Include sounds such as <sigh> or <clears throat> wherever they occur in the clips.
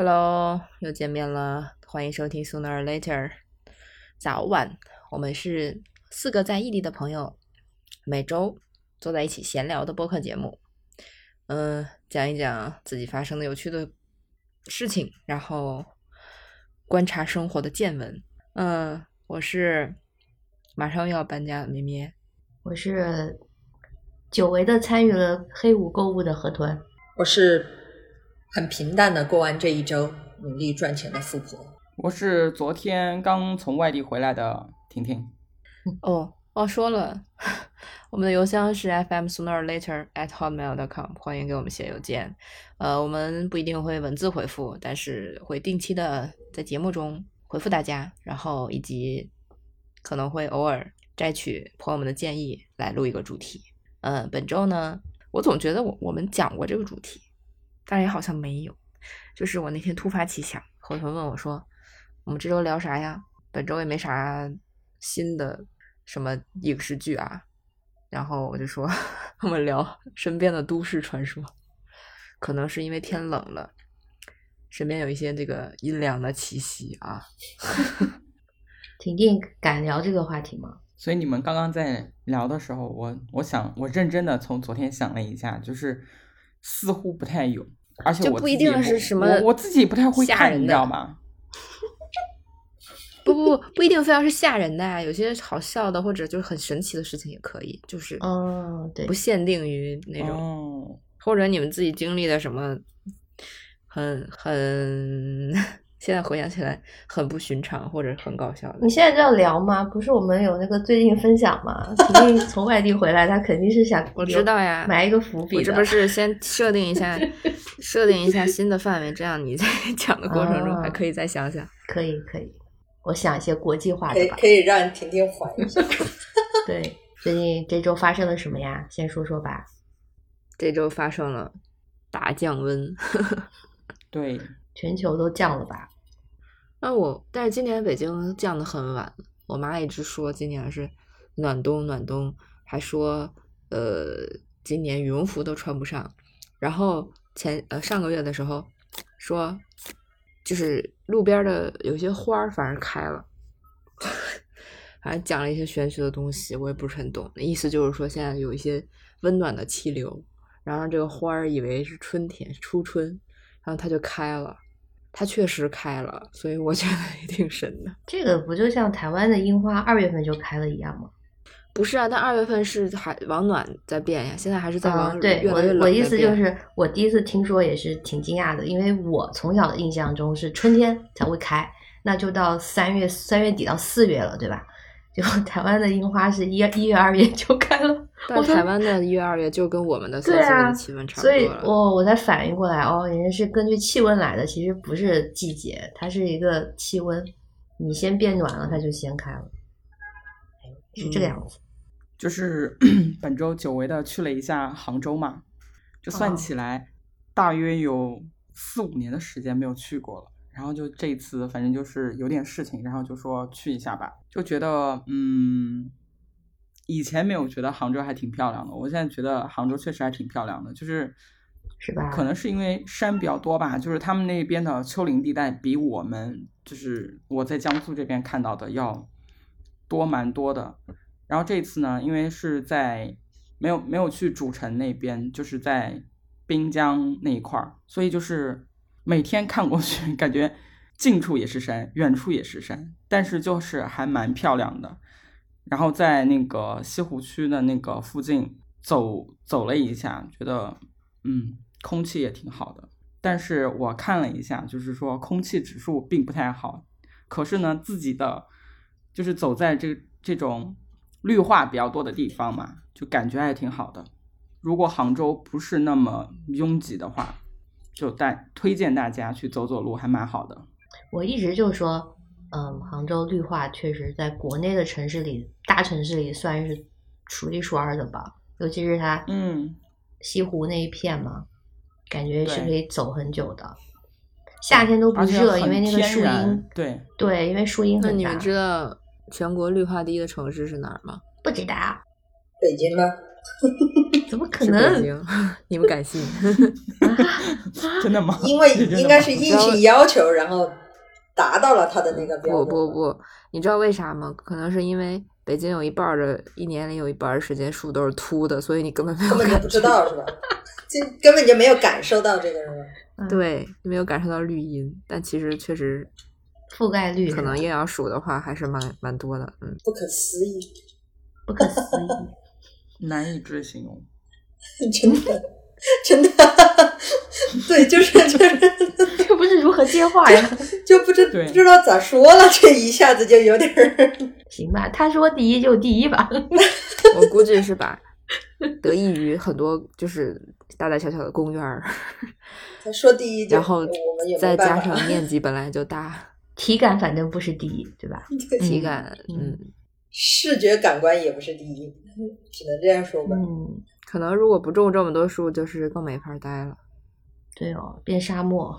Hello，又见面了，欢迎收听 Sooner or Later。早晚，我们是四个在异地的朋友，每周坐在一起闲聊的播客节目。嗯，讲一讲自己发生的有趣的事情，然后观察生活的见闻。嗯，我是马上又要搬家的咩咩，我是久违的参与了黑五购物的河豚，我是很平淡的过完这一周，努力赚钱的富婆。我是昨天刚从外地回来的婷婷。哦，忘说了，<laughs> 我们的邮箱是 fm sooner or later at hotmail dot com，欢迎给我们写邮件。呃，我们不一定会文字回复，但是会定期的在节目中回复大家，然后以及可能会偶尔摘取朋友们的建议来录一个主题。嗯，本周呢，我总觉得我我们讲过这个主题，但也好像没有。就是我那天突发奇想，何豚问我说：“我们这周聊啥呀？”本周也没啥新的什么影视剧啊，然后我就说 <laughs> 我们聊身边的都市传说，可能是因为天冷了，身边有一些这个阴凉的气息啊。<laughs> 婷婷敢聊这个话题吗？所以你们刚刚在聊的时候，我我想我认真的从昨天想了一下，就是似乎不太有，而且我就不一定是什么我我自己不太会看，你知吓人的道吗？<laughs> 不不不，不一定非要是吓人的啊，有些好笑的或者就是很神奇的事情也可以，就是哦，对不，限定于那种。哦，或者你们自己经历的什么很很，现在回想起来很不寻常或者很搞笑的你，现在就要聊吗？不是我们有那个最近分享吗？婷婷从外地回来，她肯定是想我知道呀，埋一个伏笔的。我这不是先设定一下，<laughs> 设定一下新的范围，这样你在 <laughs> 讲的过程中还哦可以再想想。可以可以，我想一些国际化的吧。可以可以让婷婷缓一下。<laughs> 对，最近这周发生了什么呀？先说说吧。这周发生了大降温，对，全球都降了吧？那我但是今年北京降的很晚，我妈一直说今年是暖冬暖冬，还说呃今年羽绒服都穿不上。然后前呃上个月的时候说，就是路边的有些花儿反而开了，<laughs> 反正讲了一些玄学的东西，我也不是很懂。意思就是说现在有一些温暖的气流，然后这个花儿以为是春天初春，然后它就开了。它确实开了，所以我觉得也挺神的。这个不就像台湾的樱花二月份就开了一样吗？不是啊，但二月份是还往暖在变呀，现在还是在往嗯，对越来越冷我我意思就是，我第一次听说也是挺惊讶的，因为我从小的印象中是春天才会开，那就到三月三月底到四月了，对吧？<laughs> 结果台湾的樱花是一一月二月就开了，但台湾的一月二月就跟我们的四月的气温差不多所以。我我才反应过来，哦，人家是根据气温来的，其实不是季节，它是一个气温，你先变暖了，它就先开了，哎是这个嗯样子。就是 <clears throat> 本周久违的去了一下杭州嘛，就算哦起来大约有四五年的时间没有去过了。然后就这次，反正就是有点事情，然后就说去一下吧，就觉得嗯，以前没有觉得杭州还挺漂亮的，我现在觉得杭州确实还挺漂亮的，就是是吧可能是因为山比较多吧，就是他们那边的丘陵地带比我们就是我在江苏这边看到的要多蛮多的。然后这次呢，因为是在没有没有去主城那边，就是在滨江那一块儿，所以就是每天看过去，<laughs> 感觉近处也是山，远处也是山，但是就是还蛮漂亮的。然后在那个西湖区的那个附近走走了一下，觉得嗯，空气也挺好的。但是我看了一下，就是说空气指数并不太好。可是呢，自己的就是走在这这种绿化比较多的地方嘛，就感觉还挺好的。如果杭州不是那么拥挤的话，就带推荐大家去走走路，还蛮好的。我一直就说，嗯，杭州绿化确实在国内的城市里，大城市里算是数一数二的吧。尤其是它，嗯，西湖那一片嘛，感觉是可以走很久的。夏天都不热，因为那个树荫，对，对，因为树荫很大那你们。知道全国绿化第一的城市是哪儿吗？不知道，北京吗？<laughs> 怎么可是北能？京，<laughs> 你们敢信？真的吗？因为 <laughs> 应该是硬性要求，然后达到了他的那个标不准。不不不，你知道为啥吗？可能是因为北京有一半儿的一年里有一半时间树都是秃的，所以你根本没有感根本就不知道是吧？<laughs> 就根本就没有感受到这个是吧？嗯对，没有感受到绿荫，但其实确实覆盖率可能硬要数的话，还是蛮蛮多的。嗯，不可思议，不可思议。<laughs> 难以置信哦。真的 <laughs> 真的，对，就是就是这不是如何接话呀？就不知不知道咋说了，这一下子就有点儿。<laughs> 行吧，他说第一就第一吧。<laughs> 我估计是吧得益于很多就是大大小小的公园儿，他说第一，然后我们再加上面积本来就大，体感反正不是第一，对吧？体感嗯嗯。视觉感官也不是第一，只能这样说吧。嗯，可能如果不种这么多树，就是更没法待了。对哦，变沙漠。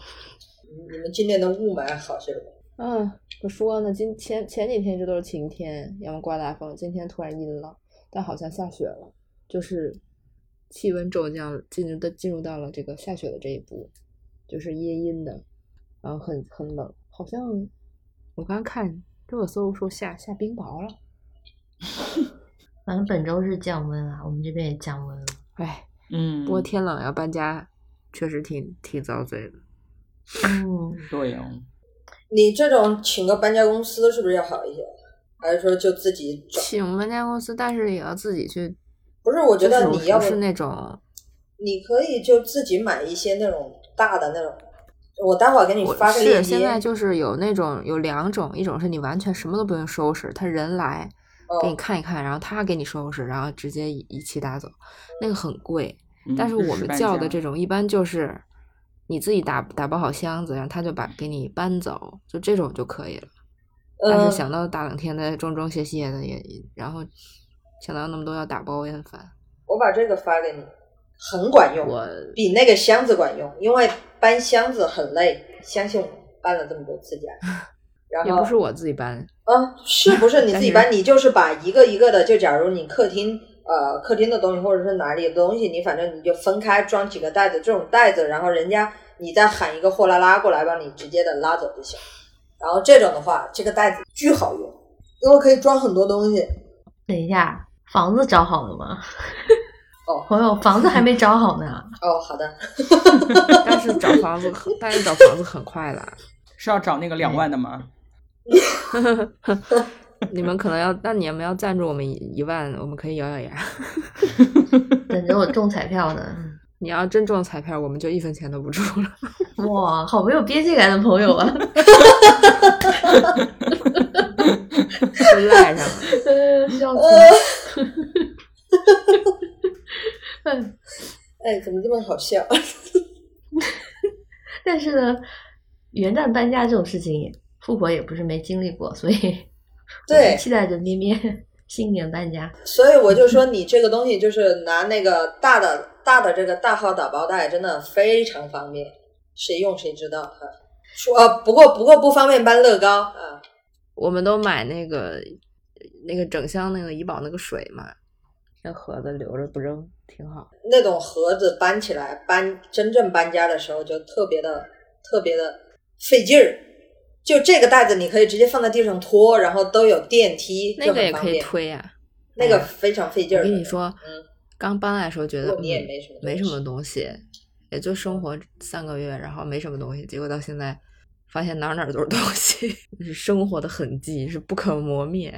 你们今年的雾霾好些了吗？嗯，不说呢，今前前几天这都是晴天，要么刮大风，今天突然阴了，但好像下雪了，就是气温骤降，进入的进入到了这个下雪的这一步，就是阴阴的，然后很很冷，好像我刚看热搜说下下冰雹了，<laughs> 反正本周是降温啊，我们这边也降温了。哎，嗯，不过天冷要搬家，确实挺挺遭罪的。嗯，<laughs> 对哦，你这种请个搬家公司是不是要好一些？还是说就自己找？请搬家公司，但是也要自己去，不是，我觉得你要是那种你可以就自己买一些那种大的那种，我待会儿给你发个链接。是现在就是有那种有两种，一种是你完全什么都不用收拾，他人来给你哦看一看，然后他给你收拾，然后直接一一起打走，那个很贵。嗯但是我们叫的这种，一般就是你自己打打包好箱子，然后他就把给你搬走，就这种就可以了。但呃是想到大冷天的装装卸卸的也，然后想到那么多要打包也很烦。我把这个发给你，很管用，我比那个箱子管用，因为搬箱子很累，相信我，搬了这么多次家。<laughs> 然后也不是我自己搬，啊，是不是你自己搬？你就是把一个一个的，就假如你客厅呃客厅的东西，或者是哪里的东西，你反正你就分开装几个袋子，这种袋子，然后人家你再喊一个货拉拉过来帮你直接的拉走就行。然后这种的话，这个袋子巨好用，因为可以装很多东西。等一下，房子找好了吗？哦朋友，房子还没找好呢。<laughs> 哦，好的，但是找房子很，但是找房子很快的。<laughs> 是要找那个两万的吗？<laughs> 你们可能要，那你们要赞助我们一一万，我们可以咬咬牙。等着我中彩票呢。<laughs> 你要真中彩票，我们就一分钱都不出了。哇，好没有边界感的朋友啊！<laughs> 就赖上了。呃笑死。嗯，哎，怎么这么好笑？但是呢，元旦搬家这种事情也，富婆也不是没经历过，所以 <laughs> 对期待着咩咩 <laughs> 新年搬家。所以我就说，你这个东西就是拿那个大的大的这个大号打包袋，真的非常方便，谁用谁知道哈。说呃，不过不过不方便搬乐高啊。我们都买那个那个整箱那个怡宝那个水嘛，那盒子留着不扔，挺好。那种盒子搬起来搬真正搬家的时候就特别的特别的费劲儿。就这个袋子，你可以直接放在地上拖，然后都有电梯，那个也可以。推啊。那个非常费劲儿。我跟你，说，嗯，刚搬来的时候觉得你也嗯没什么没什么东西，也就生活三个月，然后没什么东西，结果到现在发现哪哪儿都是东西，<laughs> 是生活的痕迹，是不可磨灭。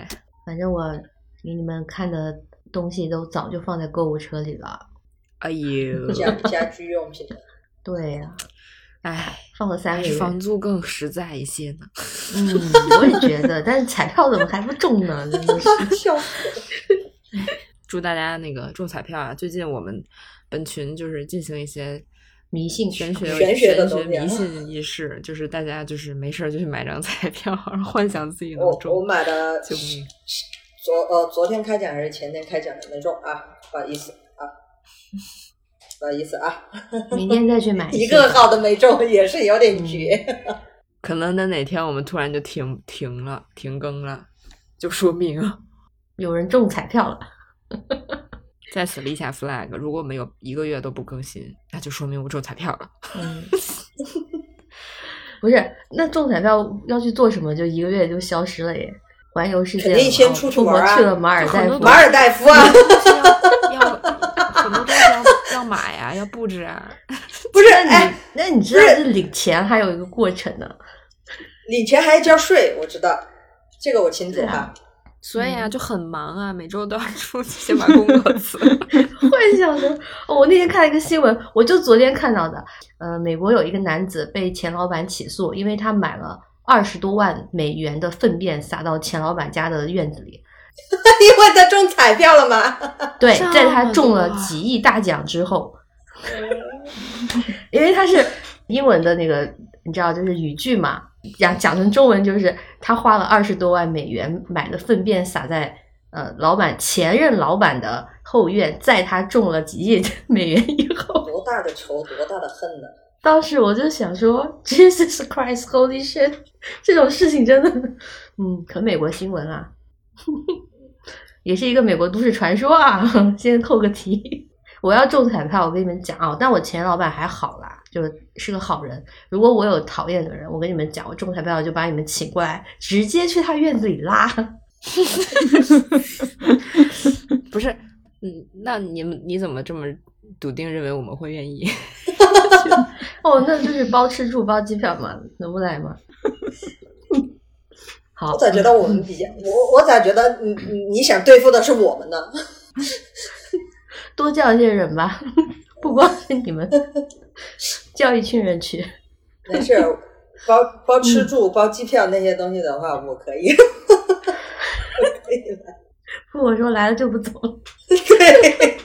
反正我给你们看的东西都早就放在购物车里了。哎呦，家家居用品。对呀、哎，放了三个月。房租更实在一些呢。嗯，我也觉得，但是彩票怎么还不中呢？真的是。笑死了。祝大家那个中彩票啊！最近我们本群就是进行一些迷信玄学玄学的迷信仪式，就是大家就是没事儿就去买张彩票，然后幻想自己能我我。买的！昨呃昨天开奖还是前天开奖的没中啊，不好意思啊，不好意思啊，<laughs> 明天再去买一个号都没中，也是有点绝。<laughs> 可能等哪天我们突然就停停了，停更了，就说明有人中彩票了。在此立下 flag，如果我们有一个月都不更新，那就说明我中彩票了。嗯，<laughs> 不是，那中彩票要去做什么？就一个月就消失了耶？环游世界了吗，肯定先出去出国玩啊去了马尔代夫，马尔代夫啊，要要买呀，要布置啊。<laughs> 不是，那你哎，那你知道这领钱还有一个过程呢？领钱还要交税，我知道，这个我清楚啊哈。所以啊，就很忙啊，每周都要出去先把工作辞了。<laughs> 幻想着，哦我那天看了一个新闻，我就昨天看到的。呃，美国有一个男子被前老板起诉，因为他买了二十多万美元的粪便撒到钱老板家的院子里。<laughs> 因为他中彩票了嘛。<laughs> 对，在他中了几亿大奖之后，因为他是英文的那个，你知道，就是语句嘛，讲讲成中文就是他花了二十多万美元买的粪便撒在呃老板前任老板的后院，在他中了几亿美元以后，多大的仇，多大的恨呢？<laughs> 当时我就想说，Jesus Christ，Holy shit，这种事情真的，嗯，可美国新闻啊，<laughs> 也是一个美国都市传说啊。先扣个题，我要中彩票，我跟你们讲啊，但我前老板还好啦，就是是个好人。如果我有讨厌的人，我跟你们讲，我中彩票就把你们请过来，直接去他院子里拉。<laughs> 不是，嗯，那你们你怎么这么笃定认为我们会愿意？<laughs> 哦，那就是包吃住包机票嘛，能不来吗？好，我咋觉得我们比较，我我咋觉得你你你想对付的是我们呢？<laughs> 多叫一些人吧，<laughs> 不光是你们，叫一群人去。<laughs> 没事，包包吃住、包机票那些东西的话，我可以。我可以来。不，我说来了就不走了。对，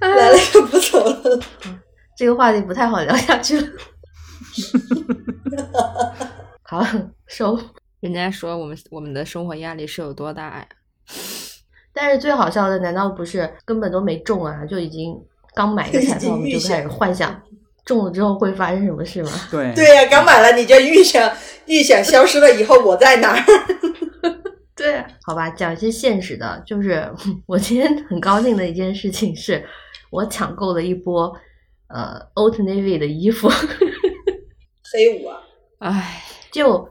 来了就不走了。这个话题不太好聊下去了。好，收。人家说我们我们的生活压力是有多大呀？<laughs> 但是最好笑的，难道不是根本都没中啊？就已经刚买个 <laughs> 彩票，我们就开始幻想中了之后会发生什么事吗？对对呀、刚买了你就预想预想消失了以后我在哪儿？<laughs> 对、啊，好吧，讲一些现实的，就是我今天很高兴的一件事情是，我抢购了一波呃 Old Navy 的衣服，黑五啊，唉，就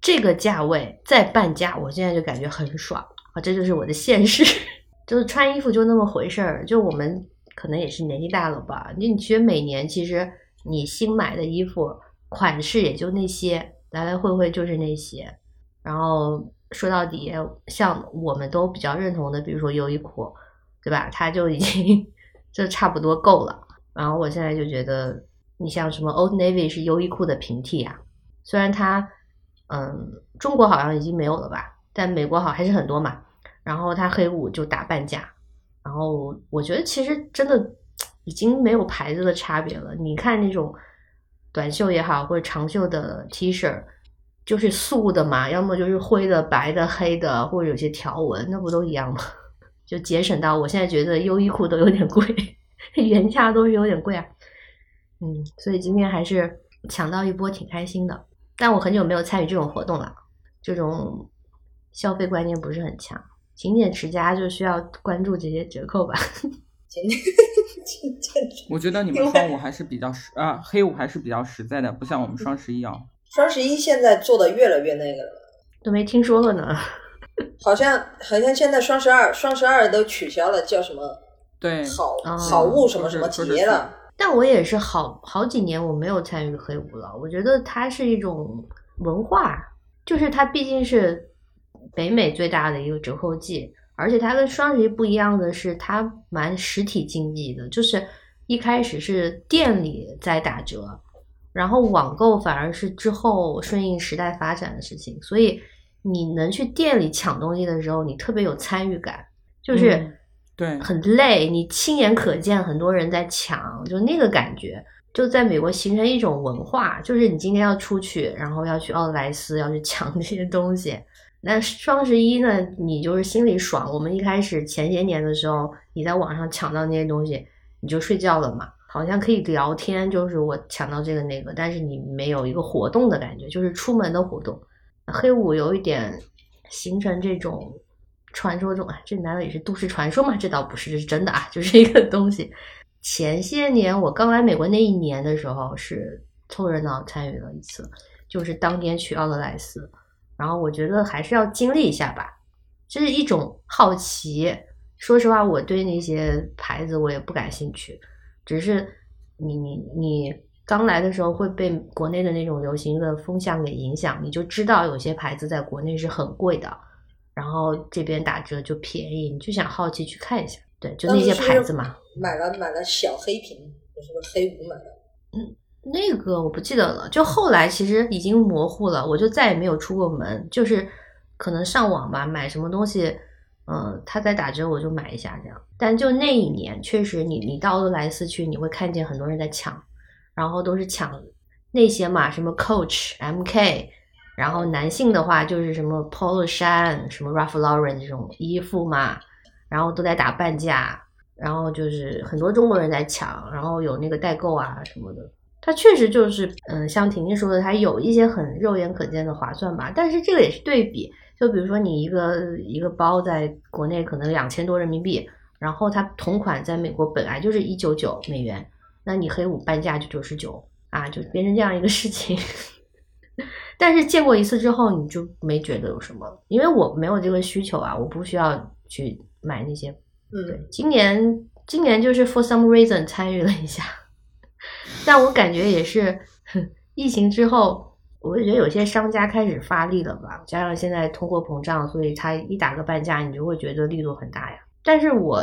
这个价位再半价，我现在就感觉很爽啊！这就是我的现实，<laughs> 就是穿衣服就那么回事儿。就我们可能也是年纪大了吧，你你觉得每年其实你新买的衣服款式也就那些，来来回回就是那些。然后说到底，像我们都比较认同的，比如说优衣库，对吧？它就已经 <laughs> 就差不多够了。然后我现在就觉得，你像什么 Old Navy 是优衣库的平替啊，虽然它，嗯，中国好像已经没有了吧，但美国好还是很多嘛。然后它黑五就打半价，然后我觉得其实真的已经没有牌子的差别了。你看那种短袖也好，或者长袖的 T 恤，就是素的嘛，要么就是灰的、白的、黑的，或者有些条纹，那不都一样吗？<laughs> 就节省到我现在觉得优衣库都有点贵，原价都是有点贵啊。嗯，所以今天还是抢到一波，挺开心的。但我很久没有参与这种活动了，这种消费观念不是很强。勤俭持家就需要关注这些折扣吧。今天今天我觉得你们双五还是比较实啊，黑五还是比较实在的，不像我们双十一啊。双十一现在做的越来越那个了，都没听说过呢。好像好像现在双十二双十二都取消了，叫什么对，好哦好物什么什么节了。但我也是好好几年我没有参与黑五了。我觉得它是一种文化，就是它毕竟是北美最大的一个折扣季，而且它跟双十一不一样的是，它蛮实体经济的，就是一开始是店里在打折，然后网购反而是之后顺应时代发展的事情，所以你能去店里抢东西的时候，你特别有参与感，就是。对很累，你亲眼可见很多人在抢，就那个感觉，就在美国形成一种文化，就是你今天要出去，然后要去奥特莱斯，要去抢这些东西。那双十一呢，你就是心里爽。我们一开始前些年的时候，你在网上抢到那些东西，你就睡觉了嘛，好像可以聊天，就是我抢到这个那个，但是你没有一个活动的感觉，就是出门的活动。黑五有一点形成这种传说中啊，这难道也是都市传说吗？这倒不是，这是真的啊，<laughs> 就是一个东西。前些年我刚来美国那一年的时候，是凑热闹参与了一次，就是当天去奥特莱斯，然后我觉得还是要经历一下吧，这是一种好奇。说实话，我对那些牌子我也不感兴趣，只是你你你刚来的时候会被国内的那种流行的风向给影响，你就知道有些牌子在国内是很贵的，然后这边打折就便宜，你就想好奇去看一下。对，就那些牌子嘛。买了买了小黑瓶，是不是黑五买的？嗯，那个我不记得了。就后来其实已经模糊了，我就再也没有出过门。就是可能上网吧买什么东西，嗯，他在打折我就买一下这样。但就那一年，确实你你到奥特莱斯去，你会看见很多人在抢，然后都是抢那些嘛，什么 Coach、MK，然后男性的话就是什么 Polo 衫、什么 Ralph Lauren 这种衣服嘛。然后都在打半价，然后就是很多中国人在抢，然后有那个代购啊什么的。它确实就是，嗯，像婷婷说的，它有一些很肉眼可见的划算吧。但是这个也是对比，就比如说你一个一个包在国内可能两千多人民币，然后它同款在美国本来就是一九九美元，那你黑五半价就九十九啊，就变成这样一个事情。但是见过一次之后，你就没觉得有什么，因为我没有这个需求啊，我不需要去。买那些，嗯，对，今年今年就是 for some reason 参与了一下，<laughs> 但我感觉也是疫情之后，我就觉得有些商家开始发力了吧，加上现在通货膨胀，所以他一打个半价，你就会觉得力度很大呀。但是我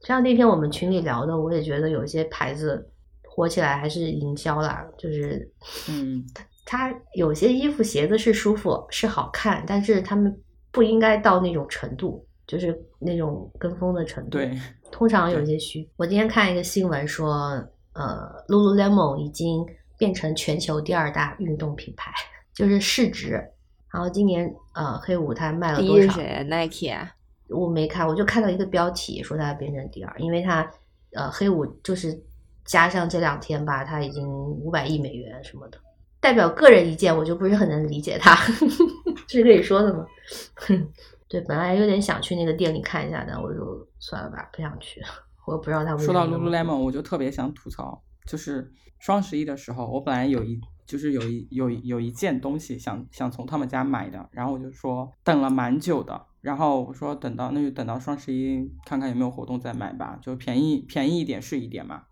像那天我们群里聊的，我也觉得有些牌子火起来还是营销啦，就是嗯，它有些衣服鞋子是舒服是好看，但是他们不应该到那种程度。就是那种跟风的程度，对，通常有些虚。我今天看一个新闻说，呃，Lululemon 已经变成全球第二大运动品牌，就是市值。然后今年呃，黑五它卖了多少？第一谁？Nike 啊？我没看，我就看到一个标题说它变成第二，因为它呃，黑五就是加上这两天吧，它已经五百亿美元什么的。代表个人意见，我就不是很能理解他，这 <laughs> 是可以说的吗？<laughs> 对，本来有点想去那个店里看一下的，我就算了吧，不想去。我不知道他说到 Lululemon，我就特别想吐槽，就是双十一的时候，我本来有一就是有一有有一件东西想想从他们家买的，然后我就说等了蛮久的，然后我说等到那就等到双十一看看有没有活动再买吧，就便宜便宜一点是一点嘛。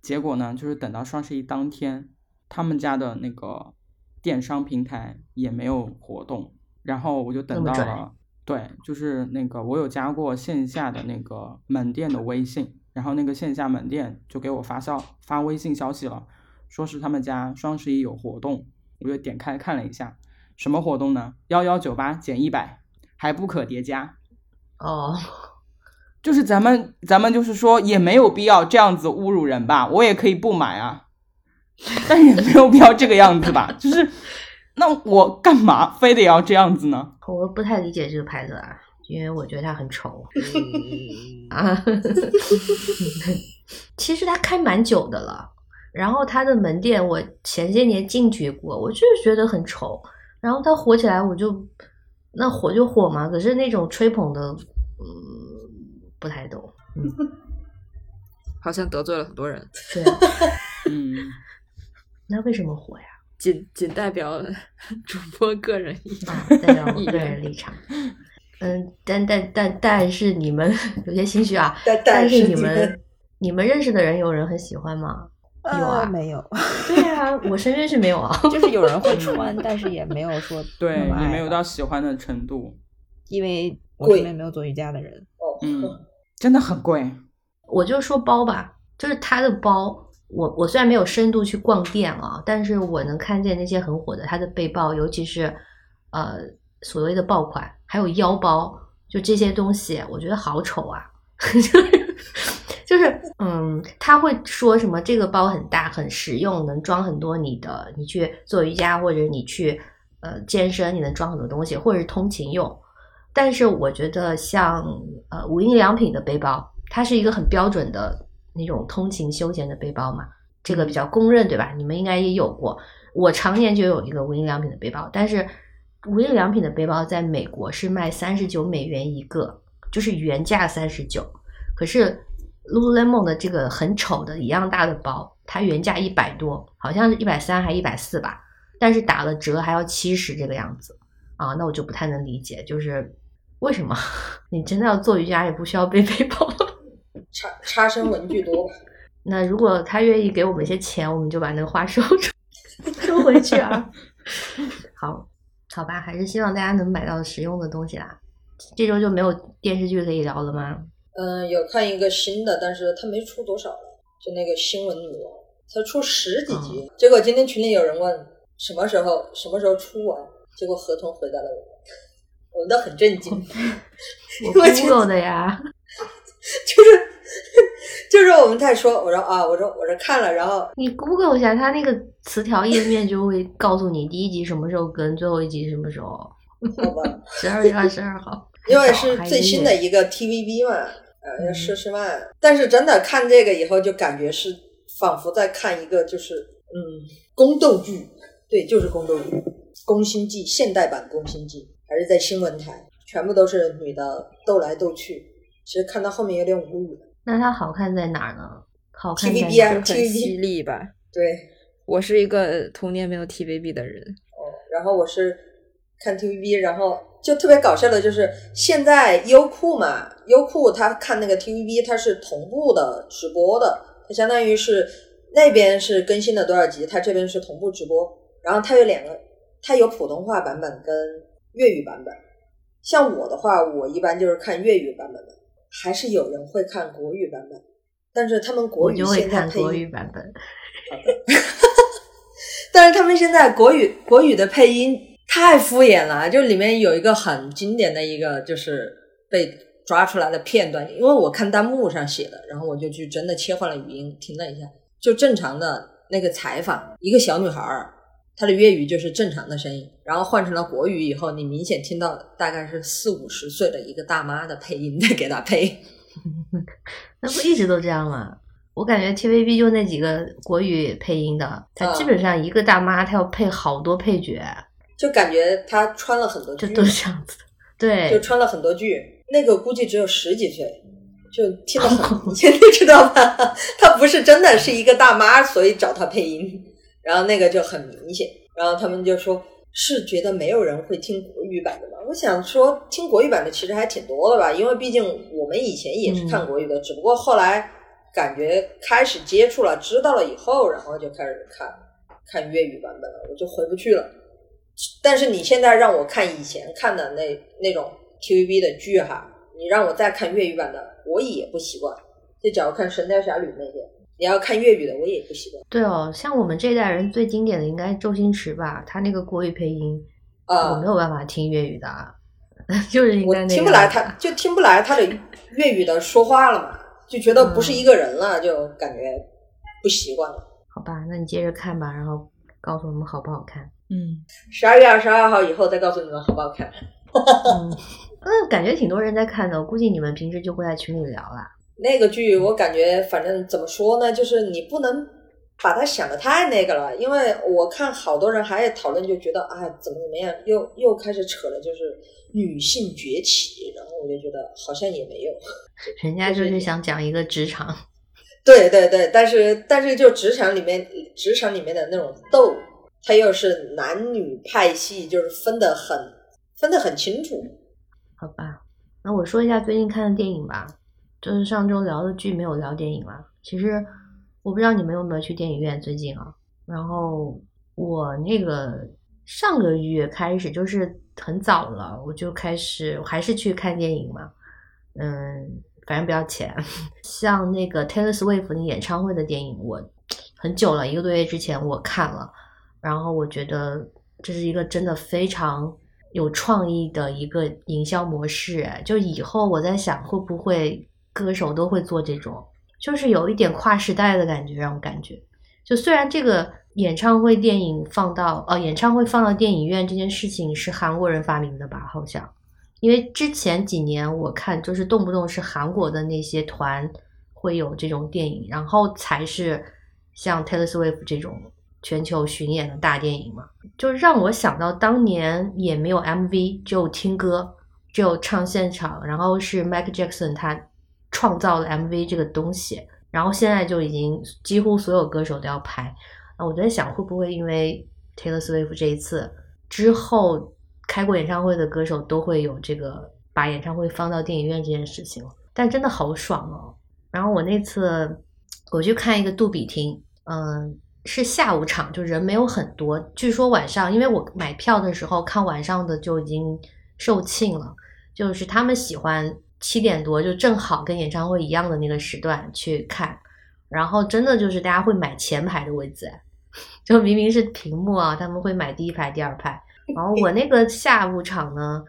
结果呢，就是等到双十一当天，他们家的那个电商平台也没有活动，然后我就等到了。对，就是那个我有加过线下的那个门店的微信，然后那个线下门店就给我发消发微信消息了，说是他们家双十一有活动，我就点开看了一下，什么活动呢？幺幺九八减一百，还不可叠加。哦，就是咱们咱们就是说也没有必要这样子侮辱人吧，我也可以不买啊，<laughs> 但也没有必要这个样子吧，就是。那我干嘛非得要这样子呢？我不太理解这个牌子啊，因为我觉得它很丑 <laughs> 啊。其实它开蛮久的了，然后它的门店我前些年进去过，我就是觉得很丑。然后它火起来，我就那火就火嘛。可是那种吹捧的，嗯，不太懂。嗯，<laughs> 好像得罪了很多人。对，嗯，那为什么火呀？仅仅代表 <laughs> 主播个人意见，代表我 <laughs> 个人立场。嗯，但但但但是你们 <laughs> 有些心虚啊。但是你们你们认识的人有人很喜欢吗？有啊，没有。对啊，我身边是没有啊。就是有人会穿，但是也没有说对，也没有到喜欢的程度。因为我身边没有做瑜伽的人。嗯，真的很贵。我就说包吧，就是他的包。我我虽然没有深度去逛店啊，但是我能看见那些很火的它的背包，尤其是呃所谓的爆款，还有腰包，就这些东西，我觉得好丑啊！<laughs> 就是就是嗯，他会说什么这个包很大很实用，能装很多你的，你去做瑜伽或者你去呃健身，你能装很多东西，或者是通勤用。但是我觉得像呃无印良品的背包，它是一个很标准的。那种通勤休闲的背包嘛，这个比较公认，对吧？你们应该也有过。我常年就有一个无印良品的背包，但是无印良品的背包在美国是卖三十九美元一个，就是原价三十九。可是 Lululemon 的这个很丑的一样大的包，它原价一百多，好像是一百三还一百四吧，但是打了折还要七十这个样子啊，那我就不太能理解，就是为什么 <laughs> 你真的要做瑜伽也不需要背背包？插插身文具多？<laughs> 那如果他愿意给我们一些钱，我们就把那个话收出 <laughs> 收回去啊。<laughs> 好，好吧，还是希望大家能买到实用的东西啦。这周就没有电视剧可以聊了吗？嗯，有看一个新的，但是它没出多少了，就那个新闻女王，它出十几集，结果今天群里有人问什么时候什么时候出完，结果合同回答了我们，我们都很震惊，我 Google 的呀。就是就是我们在说，我说啊，我说我说看了，然后你 Google 一下，它那个词条页面就会告诉你第一集什么时候跟，最后一集什么时候。好吧，<laughs> 十二月二十二号，<laughs> 因为是最新的一个 TVB 嘛，呃，要佘诗曼，但是真的看这个以后，就感觉是仿佛在看一个就是嗯宫斗剧，对，就是宫斗剧，《宫心计》现代版《宫心计》，还是在新闻台，全部都是女的斗来斗去。其实看到后面有点无语。那它好看在哪儿呢？好看在 TVB 啊哪儿很犀利吧？对，我是一个童年没有 TVB 的人，哦，然后我是看 TVB，然后就特别搞笑的就是现在优酷嘛，优酷它看那个 TVB，它是同步的直播的，它相当于是那边是更新了多少集，它这边是同步直播，然后它有两个，它有普通话版本跟粤语版本。像我的话，我一般就是看粤语版本的，还是有人会看国语版本，但是他们国语会现在配看国语音，版本。<laughs> 但是他们现在国语国语的配音太敷衍了，就里面有一个很经典的一个就是被抓出来的片段，因为我看弹幕上写的，然后我就去真的切换了语音听了一下，就正常的那个采访，一个小女孩儿，她的粤语就是正常的声音，然后换成了国语以后，你明显听到大概是四五十岁的一个大妈的配音在给他配。<laughs> 那不一直都这样吗？我感觉 TVB 就那几个国语配音的，它嗯基本上一个大妈他要配好多配角，就感觉他穿了很多剧，就都是这样子的。<laughs> 就，穿了很多剧，那个估计只有十几岁，就听得很 <laughs> 你知道吧？他不是真的是一个大妈，所以找他配音，然后那个就很明显，然后他们就说是觉得没有人会听国语版的吗？我想说听国语版的其实还挺多的吧，因为毕竟我们以前也是看国语的，只不过后来感觉开始接触了，知道了以后，然后就开始看看粤语版本了，我就回不去了。但是你现在让我看以前看的那那种 TVB 的剧哈，你让我再看粤语版的，我也不习惯。就假如看《神雕侠侣》那些，你要看粤语的，我也不习惯对哦，像我们这一代人最经典的应该周星驰吧，他那个国语配音，啊。我没有办法听粤语的啊，<laughs> 就是应我该那听不来他，就听不来他的粤语的说话了嘛，就觉得不是一个人了，就感觉不习惯了。好吧，那你接着看吧，然后告诉我们好不好看。嗯，十二月二十二号以后再告诉你们好不好看。嗯，<laughs> 嗯，感觉挺多人在看的，我估计你们平时就会在群里聊啦。那个剧我感觉，反正怎么说呢，就是你不能把它想的太那个了，因为我看好多人还在讨论，就觉得啊怎么怎么样，又又开始扯了，就是女性崛起，然后我就觉得好像也没有。人家就是想讲一个职场，对对对，但是但是就职场里面，职场里面的那种斗，它又是男女派系，就是分得很分得很清楚。好吧？那我说一下最近看的电影吧，就是上周聊的剧没有聊电影啦。其实我不知道你们有没有去电影院最近啊？然后我那个上个月开始就是很早了，我就开始我还是去看电影嘛，嗯，反正不要钱。<laughs> 像那个 Taylor Swift 的演唱会的电影，我很久了，一个多月之前我看了，然后我觉得这是一个真的非常有创意的一个营销模式。就以后我在想，会不会歌手都会做这种，就是有一点跨时代的感觉，让我感觉。就虽然这个演唱会电影放到呃演唱会放到电影院这件事情是韩国人发明的吧？好像，因为之前几年我看就是动不动是韩国的那些团会有这种电影，然后才是像 Taylor Swift 这种全球巡演的大电影嘛，就让我想到当年也没有 MV，只有听歌，只有唱现场，然后是 Michael Jackson 他创造了 MV 这个东西，然后现在就已经几乎所有歌手都要拍。啊我在想，会不会因为 Taylor Swift 这一次之后开过演唱会的歌手都会有这个把演唱会放到电影院这件事情了？但真的好爽哦！然后我那次我去看一个杜比厅，嗯。是下午场，就人没有很多。据说晚上，因为我买票的时候看晚上的就已经售罄了，就是他们喜欢七点多，就正好跟演唱会一样的那个时段去看。然后真的就是大家会买前排的位置，就明明是屏幕啊，他们会买第一排、第二排。然后我那个下午场呢，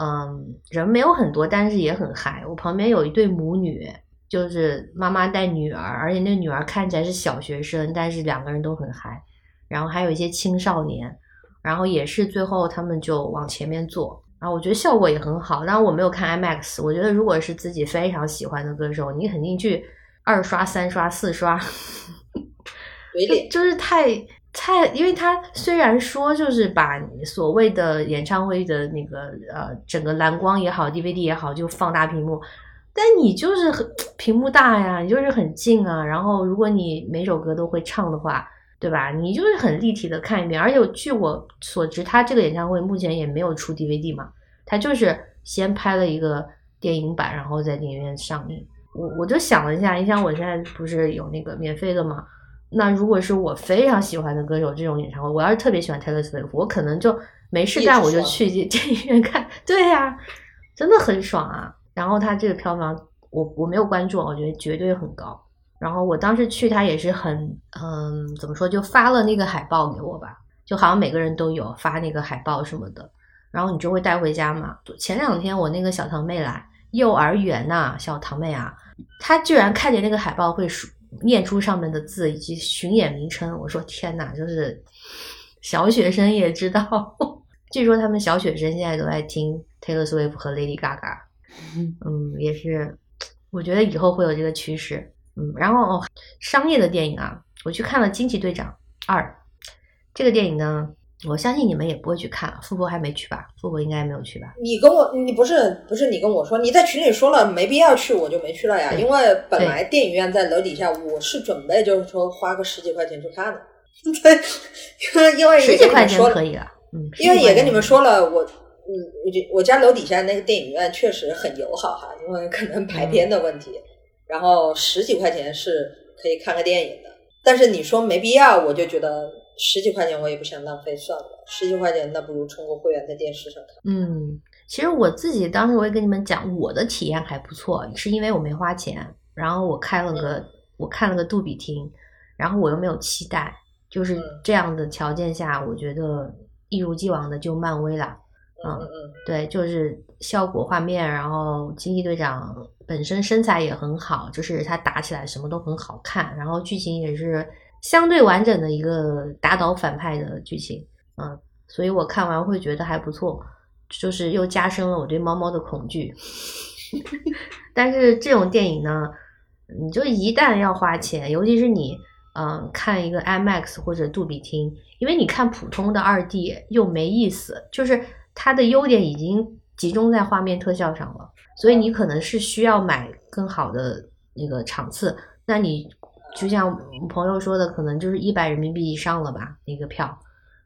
嗯，人没有很多，但是也很嗨。我旁边有一对母女。就是妈妈带女儿，而且那女儿看起来是小学生，但是两个人都很嗨。然后还有一些青少年，然后也是最后他们就往前面坐。然后我觉得效果也很好。当然我没有看 IMAX，我觉得如果是自己非常喜欢的歌手，你肯定去二刷、三刷、四刷。<laughs> 就是太太，因为他虽然说就是把所谓的演唱会的那个呃整个蓝光也好，DVD 也好，就放大屏幕。但你就是很 <tsk> 屏幕大呀，你就是很近啊。然后如果你每首歌都会唱的话，对吧？你就是很立体的看一遍。而且据我所知，他这个演唱会目前也没有出 DVD 嘛，他就是先拍了一个电影版，然后在电影院上映。我我就想了一下，你想我现在不是有那个免费的吗？那如果是我非常喜欢的歌手这种演唱会，我要是特别喜欢 Taylor Swift，我可能就没事干，我就去 <laughs> 电影院看。对呀，真的很爽啊。然后他这个票房，我我没有关注，我觉得绝对很高。然后我当时去，他也是很，嗯，怎么说，就发了那个海报给我吧，就好像每个人都有发那个海报什么的。然后你就会带回家嘛。前两天我那个小堂妹来幼儿园呐，小堂妹啊，她居然看见那个海报会说念出上面的字以及巡演名称。我说天呐，就是小学生也知道。<laughs> 据说他们小学生现在都在听 Taylor Swift 和 Lady Gaga。<laughs> 嗯，也是，我觉得以后会有这个趋势。嗯，然后商业的电影啊，我去看了《惊奇队长二》这个电影呢，我相信你们也不会去看，富婆还没去吧？富婆应该没有去吧？你跟我，你不是不是你跟我说，你在群里说了没必要去，我就没去了呀。因为本来电影院在楼底下，我是准备就是说花个十几块钱去看的。<laughs> 对，因为因为十几块钱可以了，嗯，因为也跟你们说了我。嗯，我觉我家楼底下那个电影院确实很友好哈，因为可能排片的问题，然后十几块钱是可以看个电影的。但是你说没必要，我就觉得十几块钱我也不想浪费，算了，十几块钱那不如充个会员在电视上看。嗯，其实我自己当时我也跟你们讲，我的体验还不错，是因为我没花钱，然后我开了个我看了个杜比厅，然后我又没有期待，就是这样的条件下，我觉得一如既往的就漫威了。嗯嗯，对，就是效果画面，然后惊奇队长本身身材也很好，就是他打起来什么都很好看，然后剧情也是相对完整的一个打倒反派的剧情，嗯，所以我看完会觉得还不错，就是又加深了我对猫猫的恐惧。<laughs> 但是这种电影呢，你就一旦要花钱，尤其是你嗯看一个 IMAX 或者杜比厅，因为你看普通的二 D 又没意思，就是。它的优点已经集中在画面特效上了，所以你可能是需要买更好的那个场次。那你就像朋友说的，可能就是一百人民币以上了吧，那个票。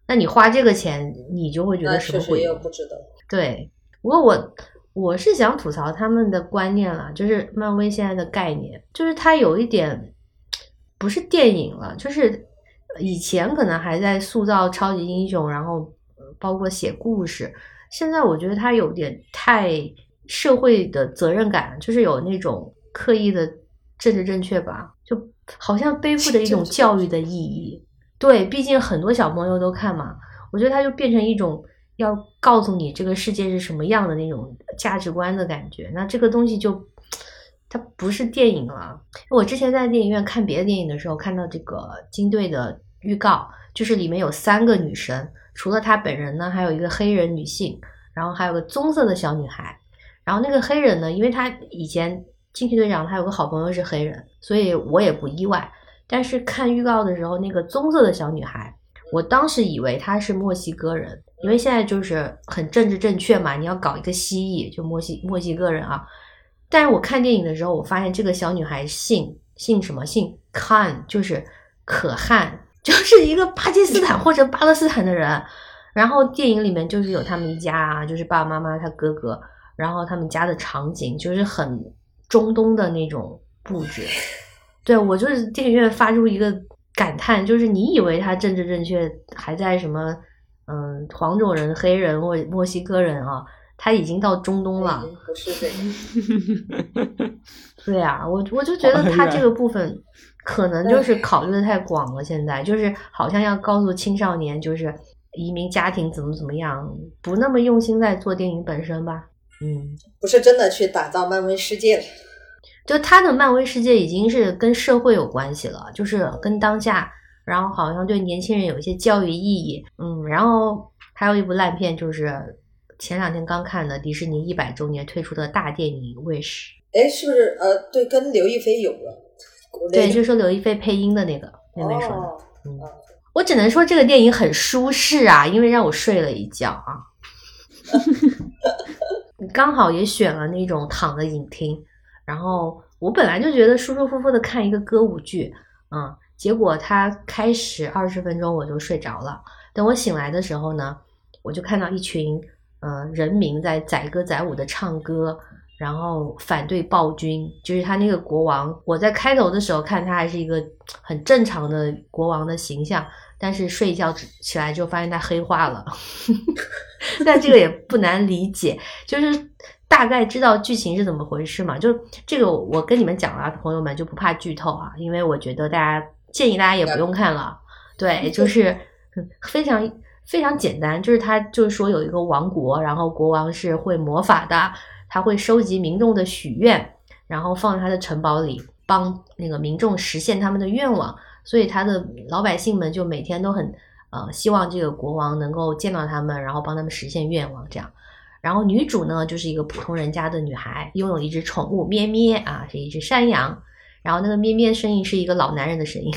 那你花这个钱，你就会觉得什么鬼？不值得。对，不过我我是想吐槽他们的观念了，就是漫威现在的概念，就是它有一点不是电影了，就是以前可能还在塑造超级英雄，然后。包括写故事，现在我觉得它有点太社会的责任感，就是有那种刻意的政治正确吧，就好像背负着一种教育的意义。对，毕竟很多小朋友都看嘛，我觉得它就变成一种要告诉你这个世界是什么样的那种价值观的感觉。那这个东西就它不是电影了。我之前在电影院看别的电影的时候，看到这个金队的预告，就是里面有三个女生。除了她本人呢，还有一个黑人女性，然后还有个棕色的小女孩。然后那个黑人呢，因为他以前惊奇队长他有个好朋友是黑人，所以我也不意外。但是看预告的时候，那个棕色的小女孩，我当时以为她是墨西哥人，因为现在就是很政治正确嘛，你要搞一个蜥蜴，就墨西墨西哥人啊。但是我看电影的时候，我发现这个小女孩姓姓什么？姓 Khan，就是可汗，就是一个巴基斯坦或者巴勒斯坦的人。然后电影里面就是有他们一家啊，就是爸爸妈妈、他哥哥，然后他们家的场景就是很中东的那种布置。对我就是电影院发出一个感叹，就是你以为他政治正确，还在什么嗯黄种人、黑人或墨西哥人啊，他已经到中东了。不是这个。对啊，我我就觉得他这个部分可能就是考虑的太广了，现在就是好像要告诉青少年，就是移民家庭怎么怎么样，不那么用心在做电影本身吧。嗯，不是真的去打造漫威世界了。就他的漫威世界已经是跟社会有关系了，就是跟当下，然后好像对年轻人有一些教育意义。嗯，然后还有一部烂片，就是前两天刚看的迪士尼一百周年推出的大电影《Wish》。哎，是不是？呃，对，跟刘亦菲有了。对，就说刘亦菲配音的那个妹妹说的。哦嗯，我只能说这个电影很舒适啊，因为让我睡了一觉啊。<laughs> 刚好也选了那种躺的影厅，然后我本来就觉得舒舒服服的看一个歌舞剧，嗯，结果它开始二十分钟我就睡着了。等我醒来的时候呢，我就看到一群呃人民在载歌载舞的唱歌，然后反对暴君，就是他那个国王。我在开头的时候看他还是一个很正常的国王的形象，但是睡一觉起来就发现他黑化了。<laughs> 但这个也不难理解，就是大概知道剧情是怎么回事嘛。就这个我跟你们讲啊，朋友们就不怕剧透啊，因为我觉得大家建议大家也不用看了。对，就是 <laughs> 非常非常简单，就是他就是说有一个王国，然后国王是会魔法的，他会收集民众的许愿，然后放在他的城堡里，帮那个民众实现他们的愿望。所以他的老百姓们就每天都很呃希望这个国王能够见到他们，然后帮他们实现愿望这样。然后女主呢就是一个普通人家的女孩，拥有一只宠物咩咩啊，是一只山羊。然后那个咩咩声音是一个老男人的声音。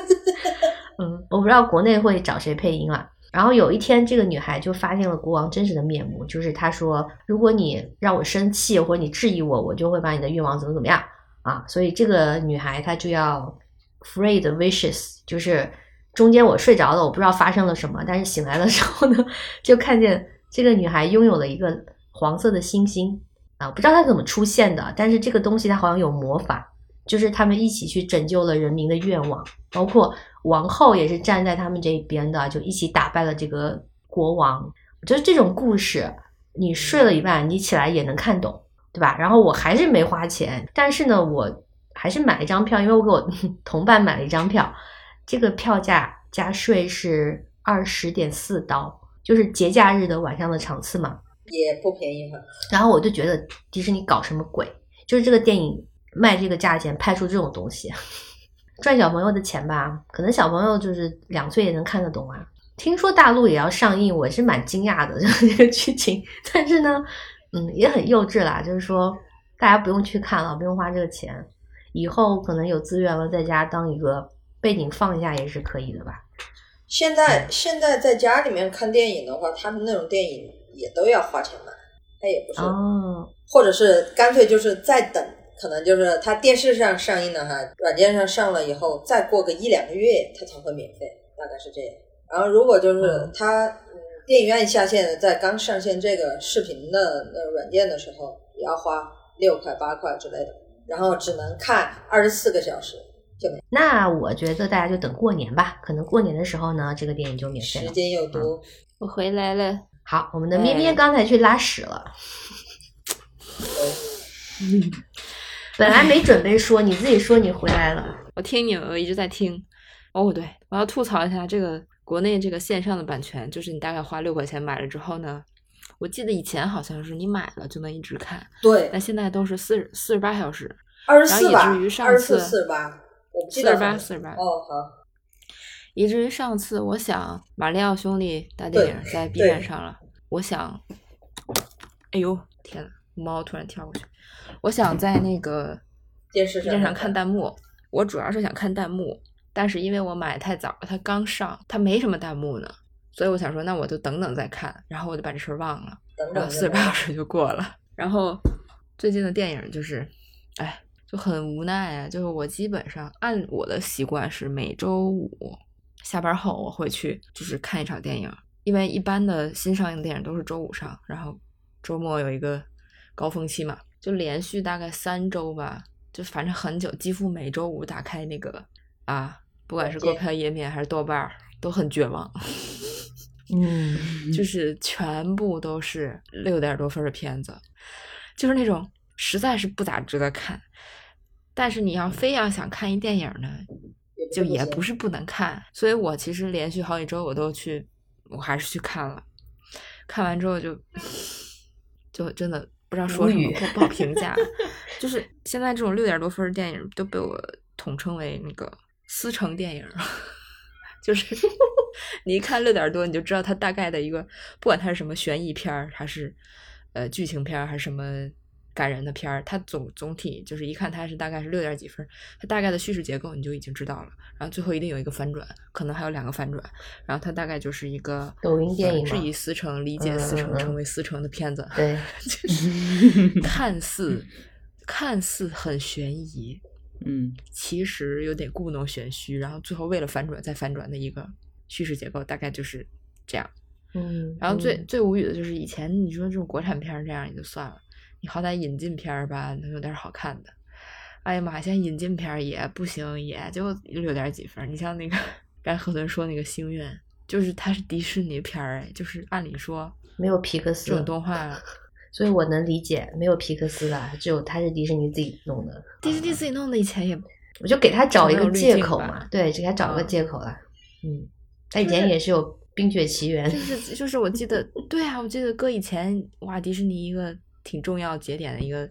<laughs> 嗯，我不知道国内会找谁配音了。然后有一天，这个女孩就发现了国王真实的面目，就是她说：“如果你让我生气，或者你质疑我，我就会把你的愿望怎么怎么样啊。”所以这个女孩她就要 free 的 wishes，就是中间我睡着了，我不知道发生了什么，但是醒来的时候呢，就看见这个女孩拥有了一个黄色的星星啊，不知道她怎么出现的，但是这个东西它好像有魔法。就是他们一起去拯救了人民的愿望，包括王后也是站在他们这一边的，就一起打败了这个国王。我觉得这种故事，你睡了一半，你起来也能看懂，对吧？然后我还是没花钱，但是呢，我还是买了一张票，因为我给我 <laughs> 同伴买了一张票，这个票价加税是二十点四刀，就是节假日的晚上的场次嘛，也不便宜嘛。然后我就觉得迪士尼搞什么鬼？就是这个电影。卖这个价钱拍出这种东西，赚小朋友的钱吧？可能小朋友就是两岁也能看得懂啊。听说大陆也要上映，我是蛮惊讶的，就 <laughs> 是这个剧情。但是呢，嗯，也很幼稚啦。就是说，大家不用去看了，不用花这个钱。以后可能有资源了，在家当一个背景放一下也是可以的吧。现在现在在家里面看电影的话，他们那种电影也都要花钱买，他也不是哦，或者是干脆就是在等。可能就是他电视上上映的哈，软件上上了以后，再过个一两个月，它才会免费，大概是这样。然后如果就是他嗯电影院下线，在刚上线这个视频的那软件的时候，也要花六块八块之类的，然后只能看二十四个小时就没。那我觉得大家就等过年吧，可能过年的时候呢，这个电影就免费了。时间又多，我回来了。好，我们的咩咩刚才去拉屎了。<laughs> 本来没准备说，你自己说你回来了。<laughs> 我听你，我一直在听。哦，对，我要吐槽一下这个国内这个线上的版权，就是你大概花六块钱买了之后呢，我记得以前好像是你买了就能一直看，对，但现在都是四十四十八小时，二十四吧，然后以至于上二十次四四十八，我不记得四十八四十八，哦，好，以至于上次我想马里奥兄弟大电影在 B 站上了，我想，哎呦天呐，猫突然跳过去，我想在那个电视上看弹幕，我主要是想看弹幕，但是因为我买太早了，它刚上，它没什么弹幕呢，所以我想说，那我就等等再看，然后我就把这事儿忘了，等等然后四十八小时就过了。然后最近的电影就是，哎，就很无奈啊，就是我基本上按我的习惯是每周五下班后我会去就是看一场电影，因为一般的新上映的电影都是周五上，然后周末有一个高峰期嘛，就连续大概三周吧，就反正很久，几乎每周五打开那个啊，不管是购票页面还是豆瓣儿，都很绝望。嗯，<laughs> 就是全部都是六点多分的片子，就是那种实在是不咋值得看。但是你要非要想看一电影呢，就也不是不能看。所以我其实连续好几周我都去，我还是去看了。看完之后就就真的不知道说什么，不不好评价。就是现在这种六点多分的电影都被我统称为那个思成电影。<laughs> 就是 <laughs> 你一看六点多，你就知道它大概的一个，不管它是什么悬疑片儿，还是呃剧情片儿，还是什么感人的片儿，它总总体就是一看它是大概是六点几分，它大概的叙事结构你就已经知道了，然后最后一定有一个反转，可能还有两个反转，然后它大概就是一个抖音电影是以思成、理解思成、成为思成的片子，对，<laughs> 就是。<laughs> 看似看似很悬疑，嗯。其实有点故弄玄虚，然后最后为了反转再反转的一个叙事结构，大概就是这样。嗯，然后最、嗯。最无语的就是以前你说这种国产片儿这样也就算了，你好歹引进片儿吧，能有点好看的。哎呀妈呀，现在引进片儿也不行，也就六点几分。你像那个 <laughs> 刚才何顿说那个《星愿》，就是它是迪士尼片儿，哎，就是按理说没有皮克斯这斯种动画，<laughs> 所以我能理解，没有皮克斯的，只有他是迪士尼自己弄的，迪士尼自己弄的以前也我就给他找一个借口嘛，对，给他找个嗯借口了。嗯，他以前也是有《冰雪奇缘就》，是就是我记得，对啊，我记得搁以前哇，迪士尼一个挺重要节点的一个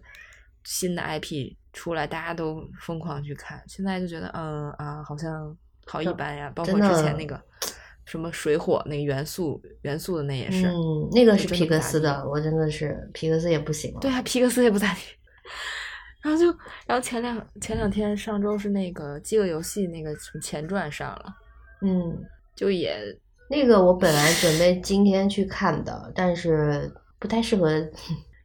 新的 IP 出来，大家都疯狂去看。现在就觉得，嗯啊，好像好一般呀。包括之前那个 <tsk> 什么水火那个元素元素的那也是，嗯，那个是皮克斯的，我真的是皮克斯也不行了。对啊，皮克斯也不咋地。然后就，然后前两前两天上周是那个《饥饿游戏》那个什么前传上了，嗯，就也那个我本来准备今天去看的，但是不太适合，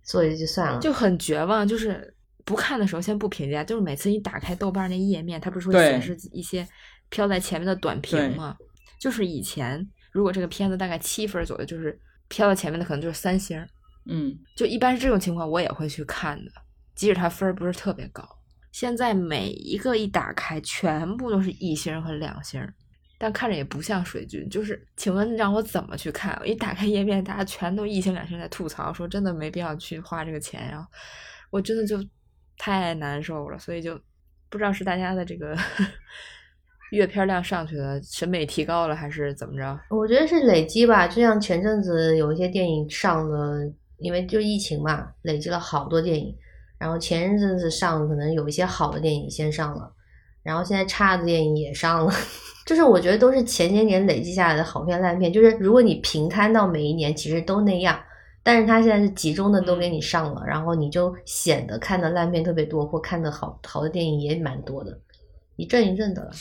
所以就算了。就很绝望，就是不看的时候先不评价，就是每次你打开豆瓣那页面，它不是会显示一些飘在前面的短评吗？就是以前如果这个片子大概七分左右，就是飘到前面的可能就是三星，嗯，就一般是这种情况我也会去看的，即使它分儿不是特别高。现在每一个一打开，全部都是一星和两星儿，但看着也不像水军。就是，请问让我怎么去看？我一打开页面，大家全都一星两星在吐槽，说真的没必要去花这个钱。然后我真的就太难受了，所以就不知道是大家的这个 <laughs> 阅片量上去了，审美提高了，还是怎么着？我觉得是累积吧，就像前阵子有一些电影上了，因为就疫情嘛，累积了好多电影。然后前一阵子上，可能有一些好的电影先上了，然后现在差的电影也上了，<laughs> 就是我觉得都是前些年累积下来的好片烂片。就是如果你平摊到每一年，其实都那样，但是它现在是集中的都给你上了，然后你就显得看的烂片特别多，或看的好好的电影也蛮多的，一阵一阵的了。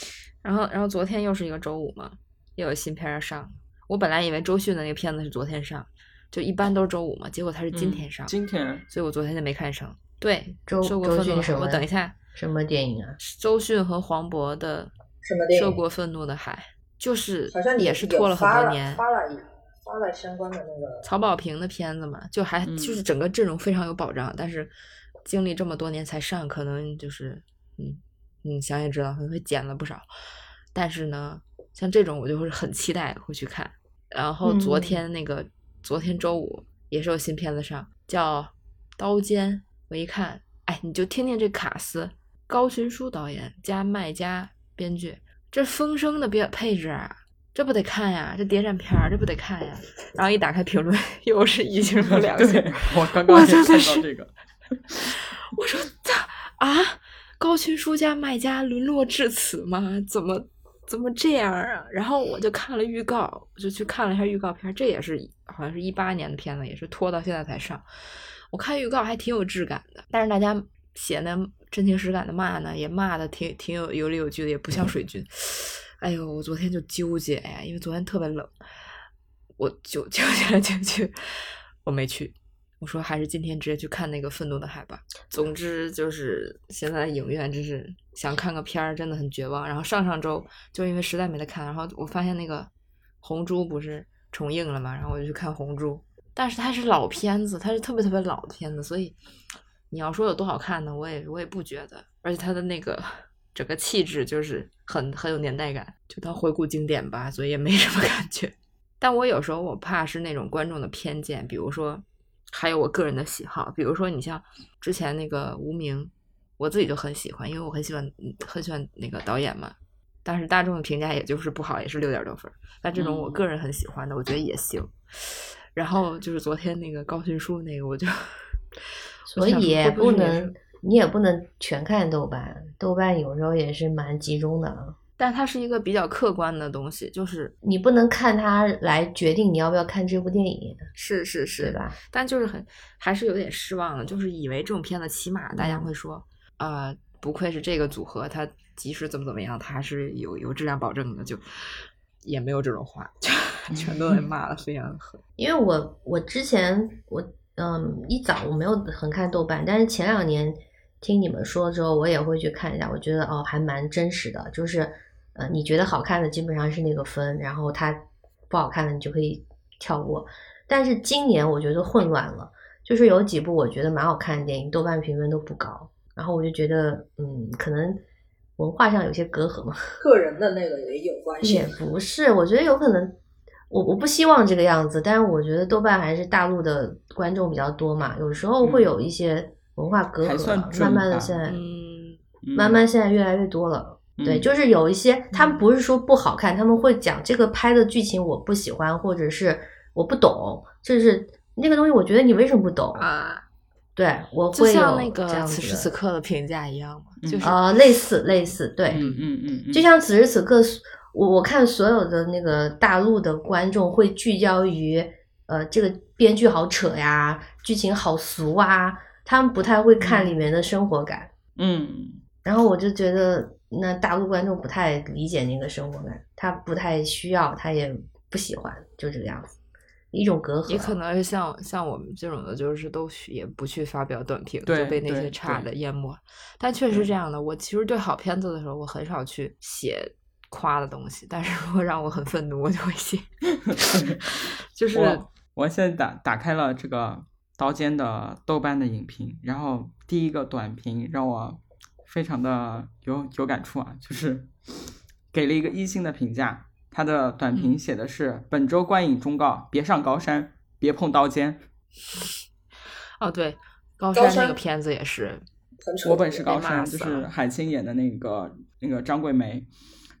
然后，然后昨天又是一个周五嘛，又有新片儿要上。我本来以为周迅的那个片子是昨天上，就一般都是周五嘛，结果他是今天上，嗯今天所以我昨天就没看上。对，周周迅什么我等一下，什么电影啊？周迅和黄渤的《什么电影受过愤怒的海》，就是好像也是拖了很多年。发了一发了相关的那个曹保平的片子嘛，就还嗯就是整个阵容非常有保障，但是经历这么多年才上，可能就是嗯嗯想也知道可能会减了不少。但是呢，像这种我就会很期待会去看。然后昨嗯天那个、昨天周五也是有新片子上，叫《刀尖》，我一看，哎，你就听听这卡斯，高群书导演加麦家编剧，这风声的编配置啊，这不得看呀？这谍战片儿，这不得看呀？然后一打开评论，<laughs> 又是一星和两星，我刚刚看到这个，我说这啊，高群书加麦家沦落至此吗？怎么怎么这样啊？然后我就看了预告，我就去看了一下预告片，这也是好像是一八年的片子，也是拖到现在才上。我看预告还挺有质感的，但是大家写那真情实感的骂呢，也骂的挺挺有有理有据的，也不像水军。哎呦，我昨天就纠结呀，因为昨天特别冷，我就纠结来纠结，我没去。我说还是今天直接去看那个《愤怒的海》吧。总之就是现在影院真是想看个片儿，真的很绝望。然后上上周就因为实在没得看，然后我发现那个《红猪》不是重映了嘛，然后我就去看《红猪》，但是它是老片子，它是特别特别老的片子，所以你要说有多好看呢，我也我也不觉得。而且他的那个整个气质就是很很有年代感，就当回顾经典吧，所以也没什么 <laughs> 感觉。但我有时候我怕是那种观众的偏见，比如说。还有我个人的喜好，比如说你像之前那个无名，我自己就很喜欢，因为我很喜欢很喜欢那个导演嘛。但是大众的评价也就是不好，也是六点多分。但这种我个人很喜欢的，我觉得也行。然后就是昨天那个高迅书那个，我就所以也不能你也不能全看豆瓣，豆瓣有时候也是蛮集中的。但它是一个比较客观的东西，就是你不能看它来决定你要不要看这部电影。是是是，对吧？但就是很还是有点失望的，就是以为这种片子起码大家会说，啊，不愧是这个组合，它即使怎么怎么样，它还是有有质量保证的，就也没有这种话，<laughs> 全都被骂的非常狠。因为我我之前我嗯一早我没有很看豆瓣，但是前两年听你们说之后，我也会去看一下，我觉得哦还蛮真实的，就是。呃，你觉得好看的基本上是那个分，然后它不好看的你就可以跳过。但是今年我觉得混乱了，就是有几部我觉得蛮好看的电影，豆瓣评分都不高，然后我就觉得，嗯，可能文化上有些隔阂嘛。个人的那个也有关系。也不是，我觉得有可能，我我不希望这个样子，但是我觉得豆瓣还是大陆的观众比较多嘛，有时候会有一些文化隔阂，慢慢的现在，慢慢现在越来越多了。对，就是有一些，他们不是说不好看，他们会讲这个拍的剧情我不喜欢，或者是我不懂，就是那个东西，我觉得你为什么不懂啊？对，我会像那个此时此刻的评价一样嘛，就是呃，类似类似，对，嗯嗯嗯，就像此时此刻，我我看所有的那个大陆的观众会聚焦于呃，这个编剧好扯呀，剧情好俗啊，他们不太会看里面的生活感，嗯，然后我就觉得。那大陆观众不太理解那个生活感，他不太需要，他也不喜欢，就这个样子，一种隔阂。也可能是像像我们这种的，就是都也不去发表短评，就被那些差的淹没。但确实这样的，我其实对好片子的时候，我很少去写夸的东西，但是如果让我很愤怒，我就会写。<laughs> 就是我现在打打开了这个刀尖的豆瓣的影评，然后第一个短评让我。非常的有有感触啊，就是给了一个一星的评价。他的短评写的是：本周观影忠告，别上高山，别碰刀尖。哦，对，高山那个片子也是。我本是高山，就是海清演的那个那个张桂梅。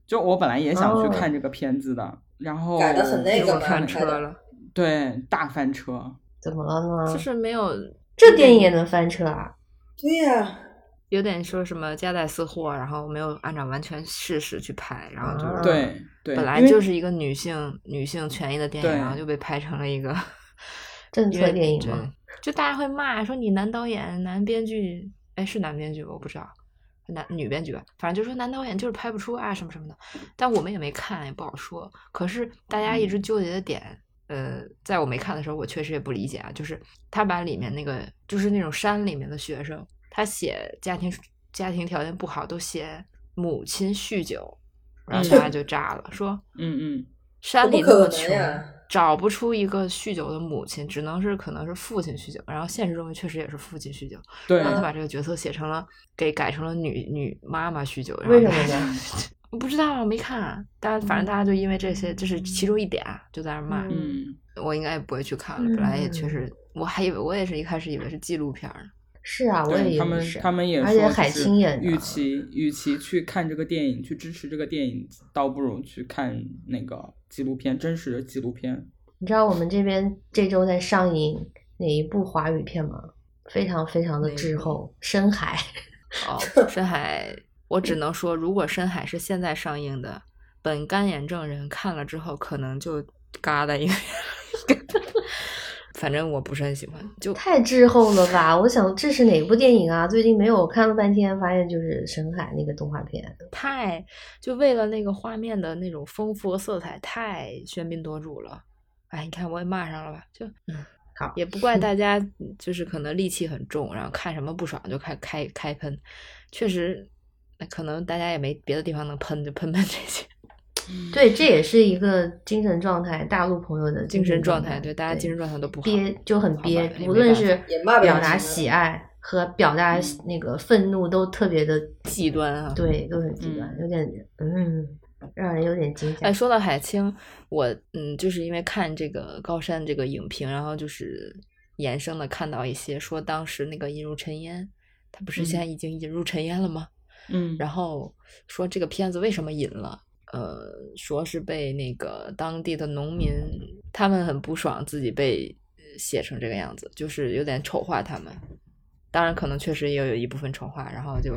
就我本来也想去看这个片子的，然后改的很那个翻车了。对，大翻车。怎么了呢？就是没有这电影也能翻车啊？对呀。有点说什么夹带私货，然后没有按照完全事实去拍，然后就是对对，本来就是一个女性女性权益的电影，然后就被拍成了一个 <laughs> 政策电影嘛。就大家会骂说你男导演、男编剧，哎，是男编剧我不知道，男女编剧吧，反正就说男导演就是拍不出啊什么什么的。但我们也没看，也不好说。可是大家一直纠结的点，呃，在我没看的时候，我确实也不理解啊，就是他把里面那个就是那种山里面的学生。他写家庭家庭条件不好，都写母亲酗酒，然后大家 <laughs> 就炸了，说嗯嗯，山里那么穷，找不出一个酗酒的母亲，只能是可能是父亲酗酒，然后现实中确实也是父亲酗酒，对，然后他把这个角色写成了给改成了女女妈妈酗酒，为什么呢？我 <laughs> 不知道，没看，大家反正大家就因为这些，这是其中一点，就在那骂，嗯，我应该也不会去看了，本来也确实，我还以为我也是一开始以为是纪录片呢。是啊，我也他们他们也说，海清演与其与其去看这个电影，去支持这个电影，倒不如去看那个纪录片，真实的纪录片。你知道我们这边这周在上映哪一部华语片吗？非常非常的滞后，《深海 <laughs>》。哦，《深海》，我只能说，如果《深海》是现在上映的，本干眼症人看了之后，可能就嘎的一个。反正我不是很喜欢。就太滞后了吧？我想这是哪部电影啊？最近没有看了半天，发现就是深海那个动画片。太就为了那个画面的那种丰富和色彩，太喧宾夺主了。哎，你看我也骂上了吧？就嗯，好，也不怪大家，就是可能戾气很重，然后看什么不爽就开开开喷。确实，那可能大家也没别的地方能喷，就喷喷这些。对，这也是一个精神状态，大陆朋友的精神状态，对大家精神状态都不好，憋就很憋无论是表达喜爱和表达那个愤怒都特别的极端啊。对，都很极端，有点嗯，让人有点惊吓。哎，说到海清，我嗯，就是因为看这个高山这个影评，然后就是衍生的看到一些说当时那个引入尘烟，他不是现在已经引入尘烟了吗？嗯，然后说这个片子为什么引了？呃，说是被那个当地的农民，他们很不爽自己被呃写成这个样子，就是有点丑化他们。当然，可能确实也有一部分丑化，然后就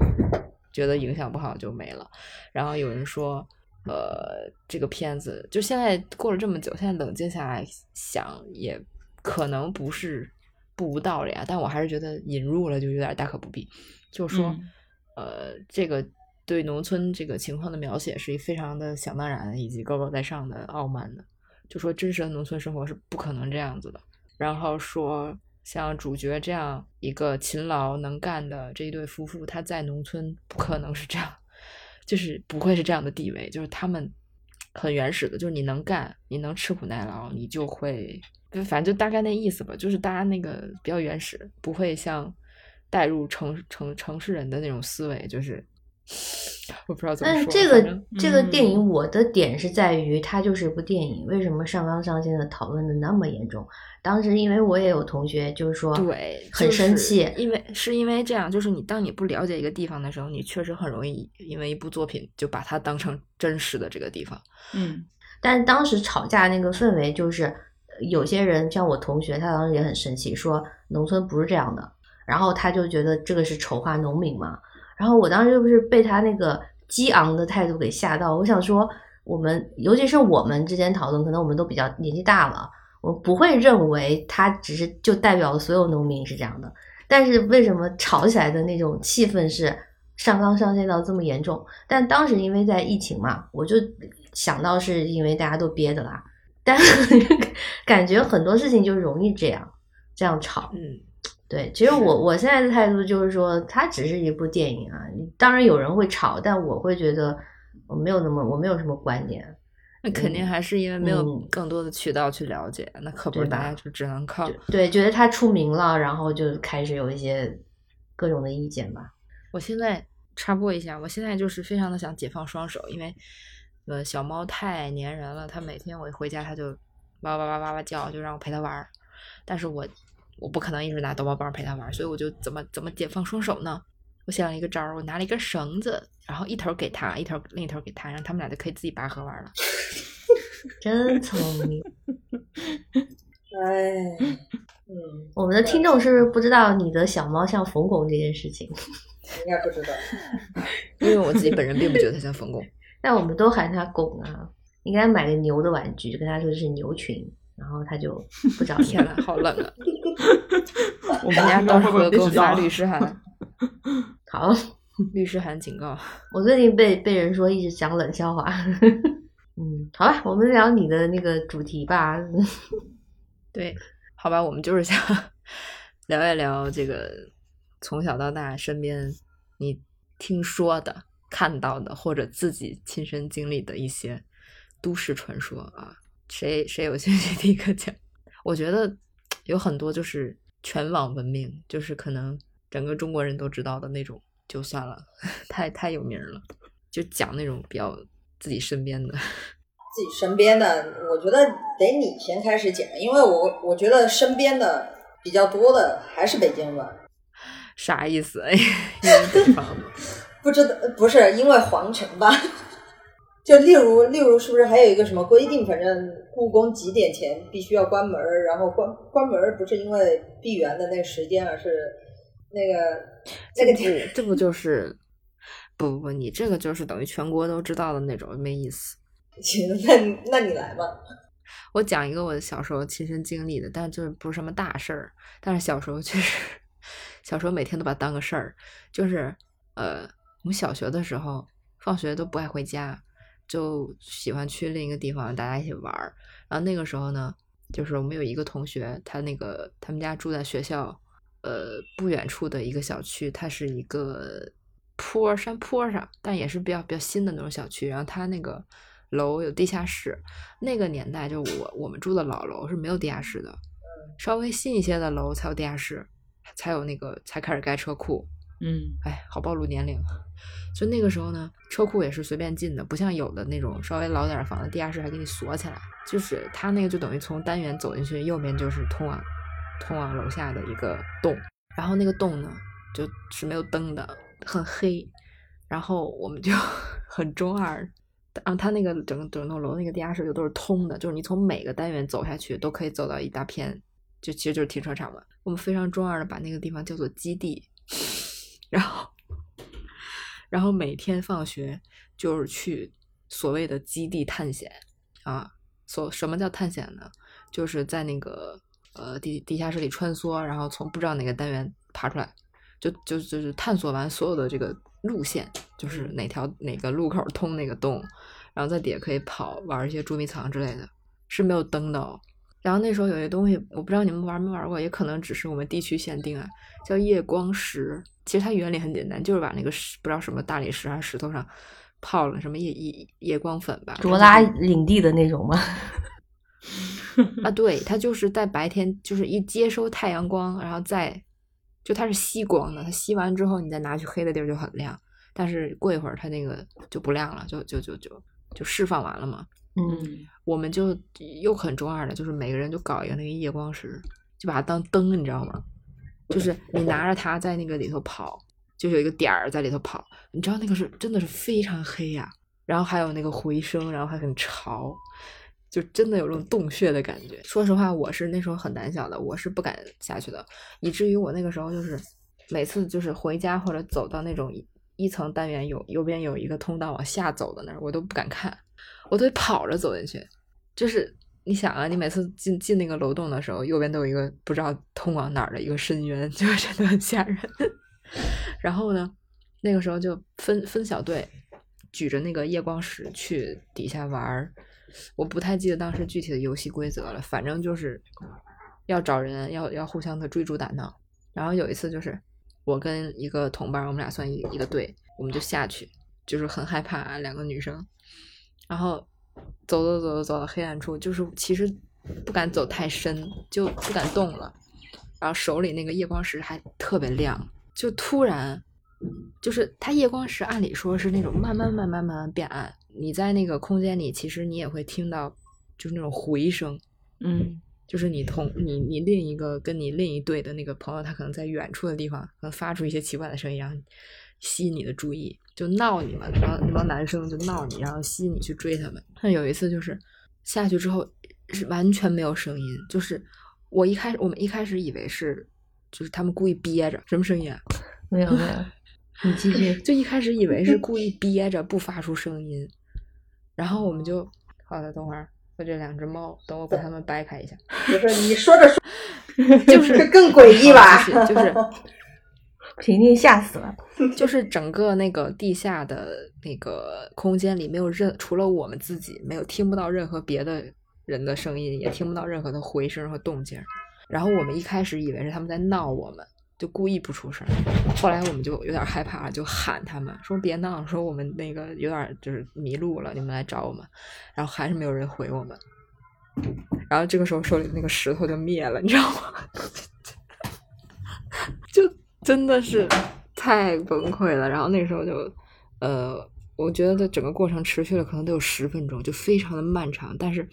觉得影响不好就没了。然后有人说，呃，这个片子就现在过了这么久，现在冷静下来想，也可能不是不无道理啊。但我还是觉得引入了就有点大可不必。就说，嗯呃，这个对农村这个情况的描写是非常的想当然，以及高高在上的傲慢的。就说真实的农村生活是不可能这样子的。然后说像主角这样一个勤劳能干的这一对夫妇，他在农村不可能是这样，就是不会是这样的地位，就是他们很原始的，就是你能干，你能吃苦耐劳，你就会，反正就大概那意思吧，就是大家那个比较原始，不会像带入城城城市人的那种思维，就是我不知道怎么说，但是这个这个电嗯影，我的点是在于它就是一部电影，为什么上纲上线的讨论的那么严重？当时因为我也有同学就是说，对，很就是生气，因为是因为这样，就是你当你不了解一个地方的时候，你确实很容易因为一部作品就把它当成真实的这个地方。嗯但当时吵架那个氛围就是，呃有些人像我同学，他当时也很生气，说农村不是这样的，然后他就觉得这个是丑化农民嘛。然后我当时就是被他那个激昂的态度给吓到，我想说，我们尤其是我们之间讨论，可能我们都比较年纪大了，我不会认为他只是就代表了所有农民是这样的。但是为什么吵起来的那种气氛是上纲上线到这么严重？但当时因为在疫情嘛，我就想到是因为大家都憋的啦。但 <laughs> 感觉很多事情就容易这样这样吵。嗯，对，其实我我现在的态度就是说，它只是一部电影啊。当然有人会吵，但我会觉得我没有那么我没有什么观点。那肯定嗯还是因为没有嗯更多的渠道去了解，那可不是大家就只能靠。对，觉得他出名了，然后就开始有一些各种的意见吧。我现在插播一下，我现在就是非常的想解放双手，因为呃小猫太粘人了，它每天我一回家它就哇哇哇哇哇叫，就让我陪它玩儿，但是我我不可能一直拿逗猫棒陪它玩儿，所以我就怎么怎么解放双手呢？我想了一个招儿，我拿了一根绳子，然后一头给它，一头另一头给它，然后他们俩就可以自己拔河玩儿了。<laughs> 真聪明。<laughs> 哎，嗯，我们的听众是不是不知道你的小猫像冯巩这件事情？<laughs> 应该不知道。因为我自己本人并不觉得它像冯巩。但我们都喊它巩啊。应该买个牛的玩具，就跟他说这是牛群，然后他就不找你天了，好冷啊！<laughs> 我们人家到时不知道会给我发律师函，<laughs> 好，<laughs> 律师函警告。我最近被被人说一直讲冷笑话。嗯，好吧，我们聊你的那个主题吧。对，好吧，我们就是想聊一聊这个从小到大身边你听说的、看到的，或者自己亲身经历的一些都市传说啊。谁谁有兴趣第一个讲？我觉得有很多就是全网闻名，就是可能整个中国人都知道的那种，就算了，太太有名了。就讲那种比较自己身边的，<laughs> 自己身边的，我觉得得你先开始讲，因为我我觉得身边的比较多的还是北京吧。啥意思？哎，<laughs> 因为北方嘛。<laughs> 不知道不是因为皇城吧？就例如例如是不是还有一个什么规定？反正故宫几点前必须要关门儿，然后关关门儿不是因为闭园的那个时间，而是那个那个这不这不就是不不不，你这个就是等于全国都知道的那种，没意思。<laughs> 行，那那你来吧。我讲一个我小时候亲身经历的，但就是不是什么大事儿，但是小时候确实，小时候每天都把它当个事儿。就是呃，我们小学的时候，放学都不爱回家，就喜欢去另一个地方大家一起玩儿。然后那个时候呢，就是我们有一个同学，他那个他们家住在学校呃不远处的一个小区，它是一个坡山坡上，但也是比较比较新的那种小区。然后他那个楼有地下室，那个年代就我我们住的老楼是没有地下室的，稍微新一些的楼才有地下室，才有那个才开始盖车库。嗯哎，好暴露年龄。所以那个时候呢，车库也是随便进的，不像有的那种稍微老点儿房子，地下室还给你锁起来。就是他那个就等于从单元走进去，右边就是通往通往楼下的一个洞，然后那个洞呢就是没有灯的，很黑。然后我们就 <laughs> 很中二，然后他那个整整栋楼那个地下室就都是通的，就是你从每个单元走下去都可以走到一大片，就其实就是停车场嘛。我们非常中二的把那个地方叫做基地。<laughs> 然后，然后每天放学就是去所谓的基地探险啊。所什么叫探险呢？就是在那个呃地地下室里穿梭，然后从不知道哪个单元爬出来，就就就是探索完所有的这个路线，就是哪条哪个路口通那个洞，然后在底下可以跑玩一些捉迷藏之类的，是没有灯的哦。然后那时候有些东西，我不知道你们玩没玩过，也可能只是我们地区限定啊，叫夜光石。其实它原理很简单，就是把那个石不知道什么大理石还是石头上泡了什么夜夜夜光粉吧。卓拉领地的那种吗？啊，对，它就是在白天就是一接收太阳光，然后再就它是吸光的，它吸完之后你再拿去黑的地儿就很亮，但是过一会儿它那个就不亮了，就就就就就释放完了嘛。嗯，我们就又很中二的，就是每个人就搞一个那个夜光石，就把它当灯，你知道吗？就是你拿着它在那个里头跑，就有一个点儿在里头跑，你知道那个是真的是非常黑呀、然后还有那个回声，然后还很潮，就真的有种洞穴的感觉。说实话，我是那时候很胆小的，我是不敢下去的，以至于我那个时候就是每次就是回家或者走到那种一层单元有右边有一个通道往下走的那儿，我都不敢看，我都得跑着走进去。就是你想啊，你每次进进那个楼洞的时候，右边都有一个不知道通往哪儿的一个深渊，<laughs> 就真的很吓人。然后呢，那个时候就分分小队，举着那个夜光石去底下玩儿。我不太记得当时具体的游戏规则了，反正就是要找人，要要互相的追逐打闹。然后有一次就是我跟一个同伴，我们俩算一一个队，我们就下去，就是很害怕两个女生，然后走走走走走到黑暗处，就是其实不敢走太深，就不敢动了。然后手里那个夜光石还特别亮，就突然，就是它夜光石按理说是那种慢慢慢慢慢慢变暗，你在那个空间里，其实你也会听到就是那种回声，嗯就是你同你你另一个跟你另一队的那个朋友，他可能在远处的地方，可能发出一些奇怪的声音，然后吸引你的注意，就闹你嘛，那帮那帮男生就闹你，然后吸引你去追他们。但有一次就是下去之后是完全没有声音，就是我一开始我们一开始以为是就是他们故意憋着，什么声音啊？没有没有，你继续。<laughs> 就一开始以为是故意憋着不发出声音，然后我们就好的，等会儿我这两只猫，等我把它们掰开一下。不是你说着说 <laughs> 就是 <laughs> 更诡异吧就是婷婷吓死了。<laughs> 就是整个那个地下的那个空间里，没有任除了我们自己，没有听不到任何别的人的声音，也听不到任何的回声和动静。然后我们一开始以为是他们在闹我们，就故意不出声。后来我们就有点害怕，就喊他们说别闹，说我们那个有点就是迷路了，你们来找我们。然后还是没有人回我们。然后这个时候手里那个石头就灭了，你知道吗？就 <laughs> 真的是太崩溃了。然后那时候就，呃，我觉得整个过程持续了可能得有十分钟，就非常的漫长。但是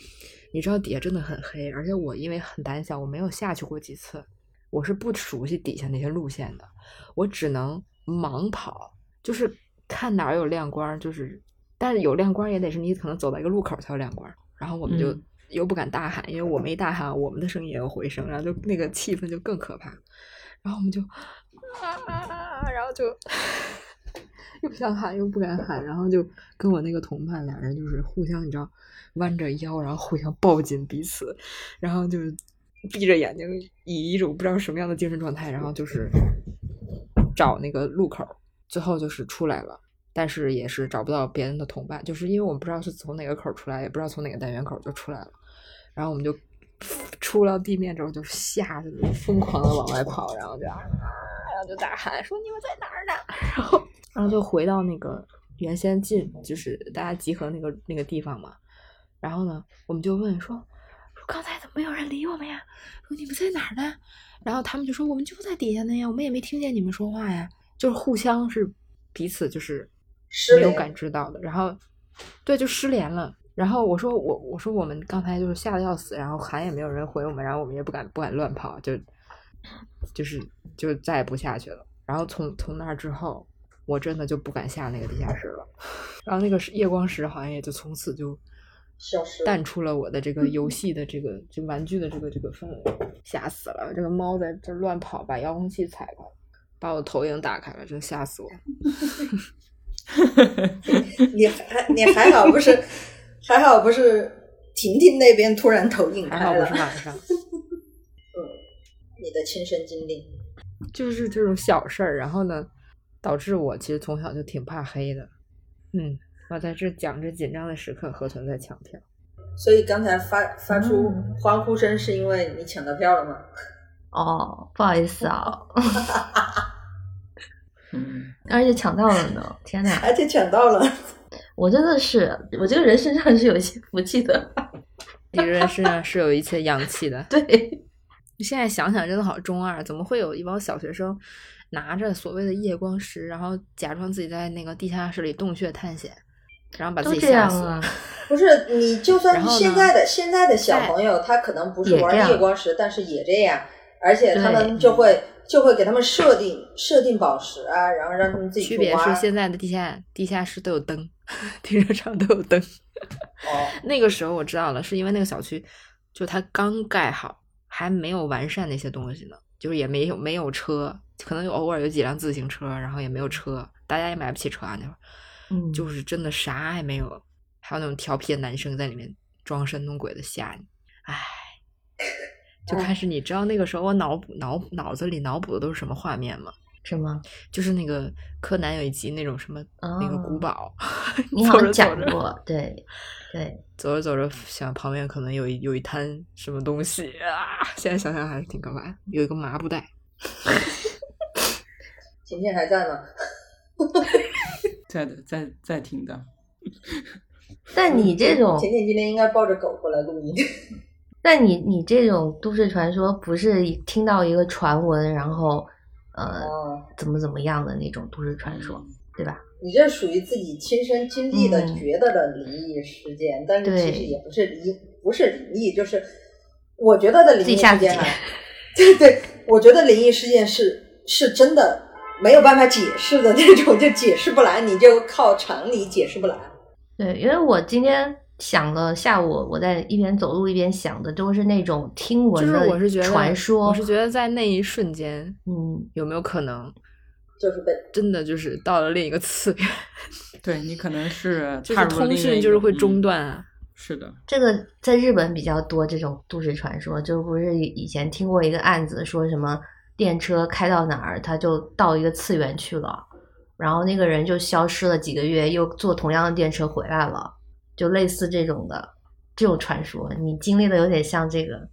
你知道底下真的很黑，而且我因为很胆小，我没有下去过几次，我是不熟悉底下那些路线的，我只能盲跑，就是看哪儿有亮光，就是但是有亮光也得是你可能走到一个路口才有亮光。然后我们就嗯又不敢大喊，因为我们一大喊，我们的声音也有回声，然后就那个气氛就更可怕。然后我们就啊，<laughs> 然后就 <laughs> 又想喊又不敢喊，然后就跟我那个同伴俩人就是互相你知道弯着腰，然后互相抱紧彼此，然后就是闭着眼睛，以一种不知道什么样的精神状态，然后就是找那个路口，最后就是出来了。但是也是找不到别人的同伴，就是因为我们不知道是从哪个口出来，也不知道从哪个单元口就出来了，然后我们就出了地面之后就吓得疯狂的往外跑，然后就啊，后就大喊说你们在哪儿呢？<laughs> 然后然后就回到那个原先进就是大家集合那个那个地方嘛，然后呢我们就问说说刚才怎么没有人理我们呀？说你们在哪儿呢？然后他们就说我们就在底下呢呀，我们也没听见你们说话呀，就是互相是彼此就是。没有感知到的，然后，对，就失联了。然后我说我我说我们刚才就是吓得要死，然后喊也没有人回我们，然后我们也不敢不敢乱跑，就就是就再也不下去了。然后从从那之后，我真的就不敢下那个地下室了。然后那个夜光石好像也就从此就消失，淡出了我的这个游戏的这个就玩具的这个这个氛围，吓死了！这个猫在这乱跑，把遥控器踩开，把我投影打开了，真吓死我。<laughs> 你还你还好不是还好不是婷婷那边突然投影还好，不是晚上，嗯，你的亲身经历，就是这种小事儿，然后呢，导致我其实从小就挺怕黑的。嗯，我在这讲这紧张的时刻，河豚在抢票。所以刚才发发出欢呼声是因为你抢到票了吗？哦，不好意思啊，<laughs> 嗯，而且抢到了呢！天哪，而且抢到了，我真的是，我这个人身上是有一些福气的。你这人身上是有一些阳气的。<laughs> 对，你现在想想，真的好中二，怎么会有一帮小学生拿着所谓的夜光石，然后假装自己在那个地下室里洞穴探险，然后把自己吓死？啊。<laughs> 不是你就 <laughs> 算是现在的现在的小朋友，他可能不是玩夜光石，但是也这样，而且他们就会就会给他们设定设定宝石啊，然后让他们自己区别是现在的地下地下室都有灯，停车场都有灯。哦，<laughs> 那个时候我知道了，是因为那个小区就它刚盖好，还没有完善那些东西呢，就是也没有没有车，可能有偶尔有几辆自行车，然后也没有车，大家也买不起车啊那会儿，嗯，就是真的啥也没有，还有那种调皮的男生在里面装神弄鬼的吓你，唉。<laughs> 就开始，你知道那个时候我脑补脑脑子里脑补的都是什么画面吗？什么？就是那个柯南有一集那种什么、那个古哦堡，<laughs> 你好像讲过，对对，走着走着，想旁边可能有一有一滩什么东西啊！现在想想还是挺可怕的，有一个麻布袋。<laughs> 晴天还在吗？<laughs> 在的，在在听的。但你这种，晴天今天应该抱着狗过来录音。但你你这种都市传说，不是听到一个传闻，然后呃哦，怎么怎么样的那种都市传说，对吧？你这属于自己亲身经历的、嗯觉得的灵异事件，但是其实也不是灵，不是灵异，就是我觉得的灵异事件啊。对对，我觉得灵异事件是是真的没有办法解释的那种，就解释不来，你就靠常理解释不来。对，因为我今天想了下午，我在一边走路一边想的都是那种听就是闻的我是觉得，传说，我是觉得在那一瞬间，嗯，有没有可能就是被真的就是到了另一个次元，<laughs> 对你可能是就是通讯就是会中嗯断啊。是的，这个在日本比较多这种都市传说，就不是以前听过一个案子，说什么电车开到哪儿，他就到一个次元去了，然后那个人就消失了几个月，又坐同样的电车回来了，就类似这种的这种传说，你经历的有点像这个，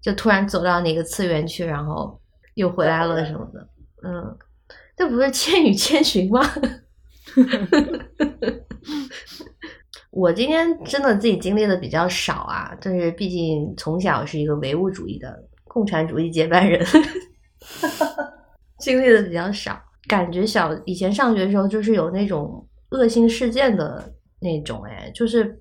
就突然走到哪个次元去，然后又回来了什么的，嗯，这不是《千与千寻》吗？<laughs> 我今天真的自己经历的比较少啊，就是毕竟从小是一个唯物主义的共产主义接班人，<laughs> 经历的比较少。感觉小以前上学的时候，就是有那种恶性事件的那种，哎，就是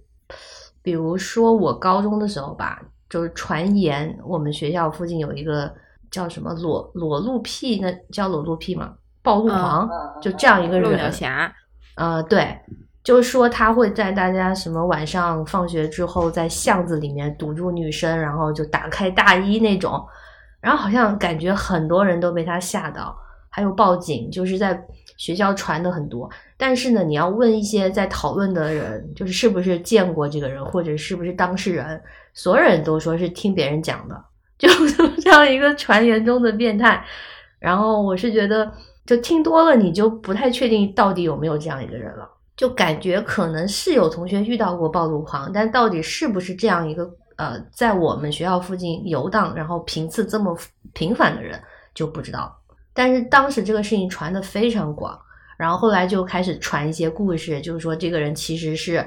比如说我高中的时候吧，就是传言我们学校附近有一个叫什么裸裸露癖，那叫裸露癖吗？暴露狂，嗯就这样一个漏人，鸟侠，呃，对，就是说他会在大家什么晚上放学之后，在巷子里面堵住女生，然后就打开大衣那种，然后好像感觉很多人都被他吓到，还有报警，就是在学校传的很多。但是呢，你要问一些在讨论的人，就是是不是见过这个人，或者是不是当事人，所有人都说是听别人讲的，<laughs> 就这样一个传言中的变态。然后我是觉得，就听多了，你就不太确定到底有没有这样一个人了。就感觉可能是有同学遇到过暴露狂，但到底是不是这样一个呃，在我们学校附近游荡，然后频次这么频繁的人就不知道。但是当时这个事情传的非常广，然后后来就开始传一些故事，就是说这个人其实是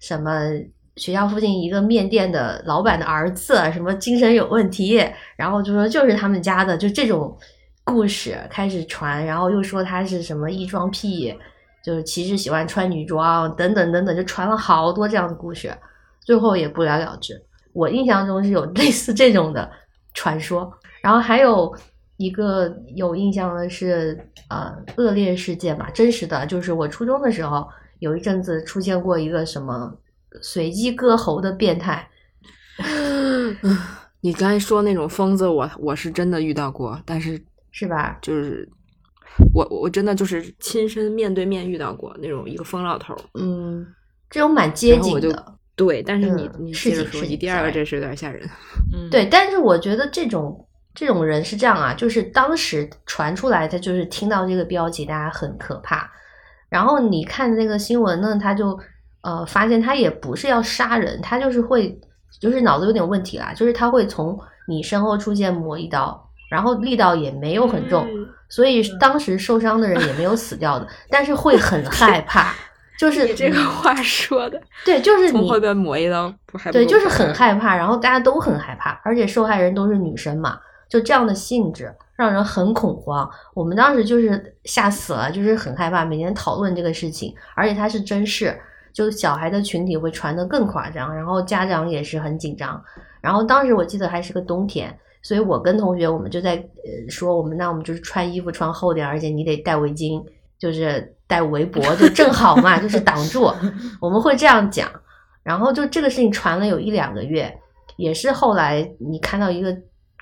什么学校附近一个面店的老板的儿子，什么精神有问题，然后就说就是他们家的，就这种故事开始传，然后又说他是什么异装癖。就是其实喜欢穿女装等等等等，就传了好多这样的故事，最后也不了了之。我印象中是有类似这种的传说，然后还有一个有印象的是呃恶劣事件吧，真实的就是我初中的时候有一阵子出现过一个什么随机割喉的变态。<sighs> 你刚才说那种疯子，我我是真的遇到过，但是是吧？就是。我我真的就是亲身面对面遇到过那种一个疯老头儿，嗯，这种蛮接近的，对。但是你你接着说，你第二个这是有点吓人，嗯，对。但是我觉得这种这种人是这样啊，就是当时传出来，他就是听到这个标题，大家很可怕。然后你看那个新闻呢，他就呃发现他也不是要杀人，他就是会就是脑子有点问题啦，就是他会从你身后出现磨一刀，然后力道也没有很重。所以当时受伤的人也没有死掉的，但是会很 <laughs> 害怕。就是你这个话说的，对，就是从后边磨一刀，不害对，就是很害怕，然后大家都很害怕，而且受害人都是女生嘛，就这样的性质让人很恐慌。我们当时就是吓死了，就是很害怕，每天讨论这个事情，而且它是真事，就小孩的群体会传得更夸张，然后家长也是很紧张。然后当时我记得还是个冬天。所以我跟同学，我们就在呃说，我们那我们就是穿衣服穿厚点，而且你得戴围巾，就是戴围脖，就正好嘛，就是挡住。<laughs> 我们会这样讲。然后就这个事情传了有一两个月，也是后来你看到一个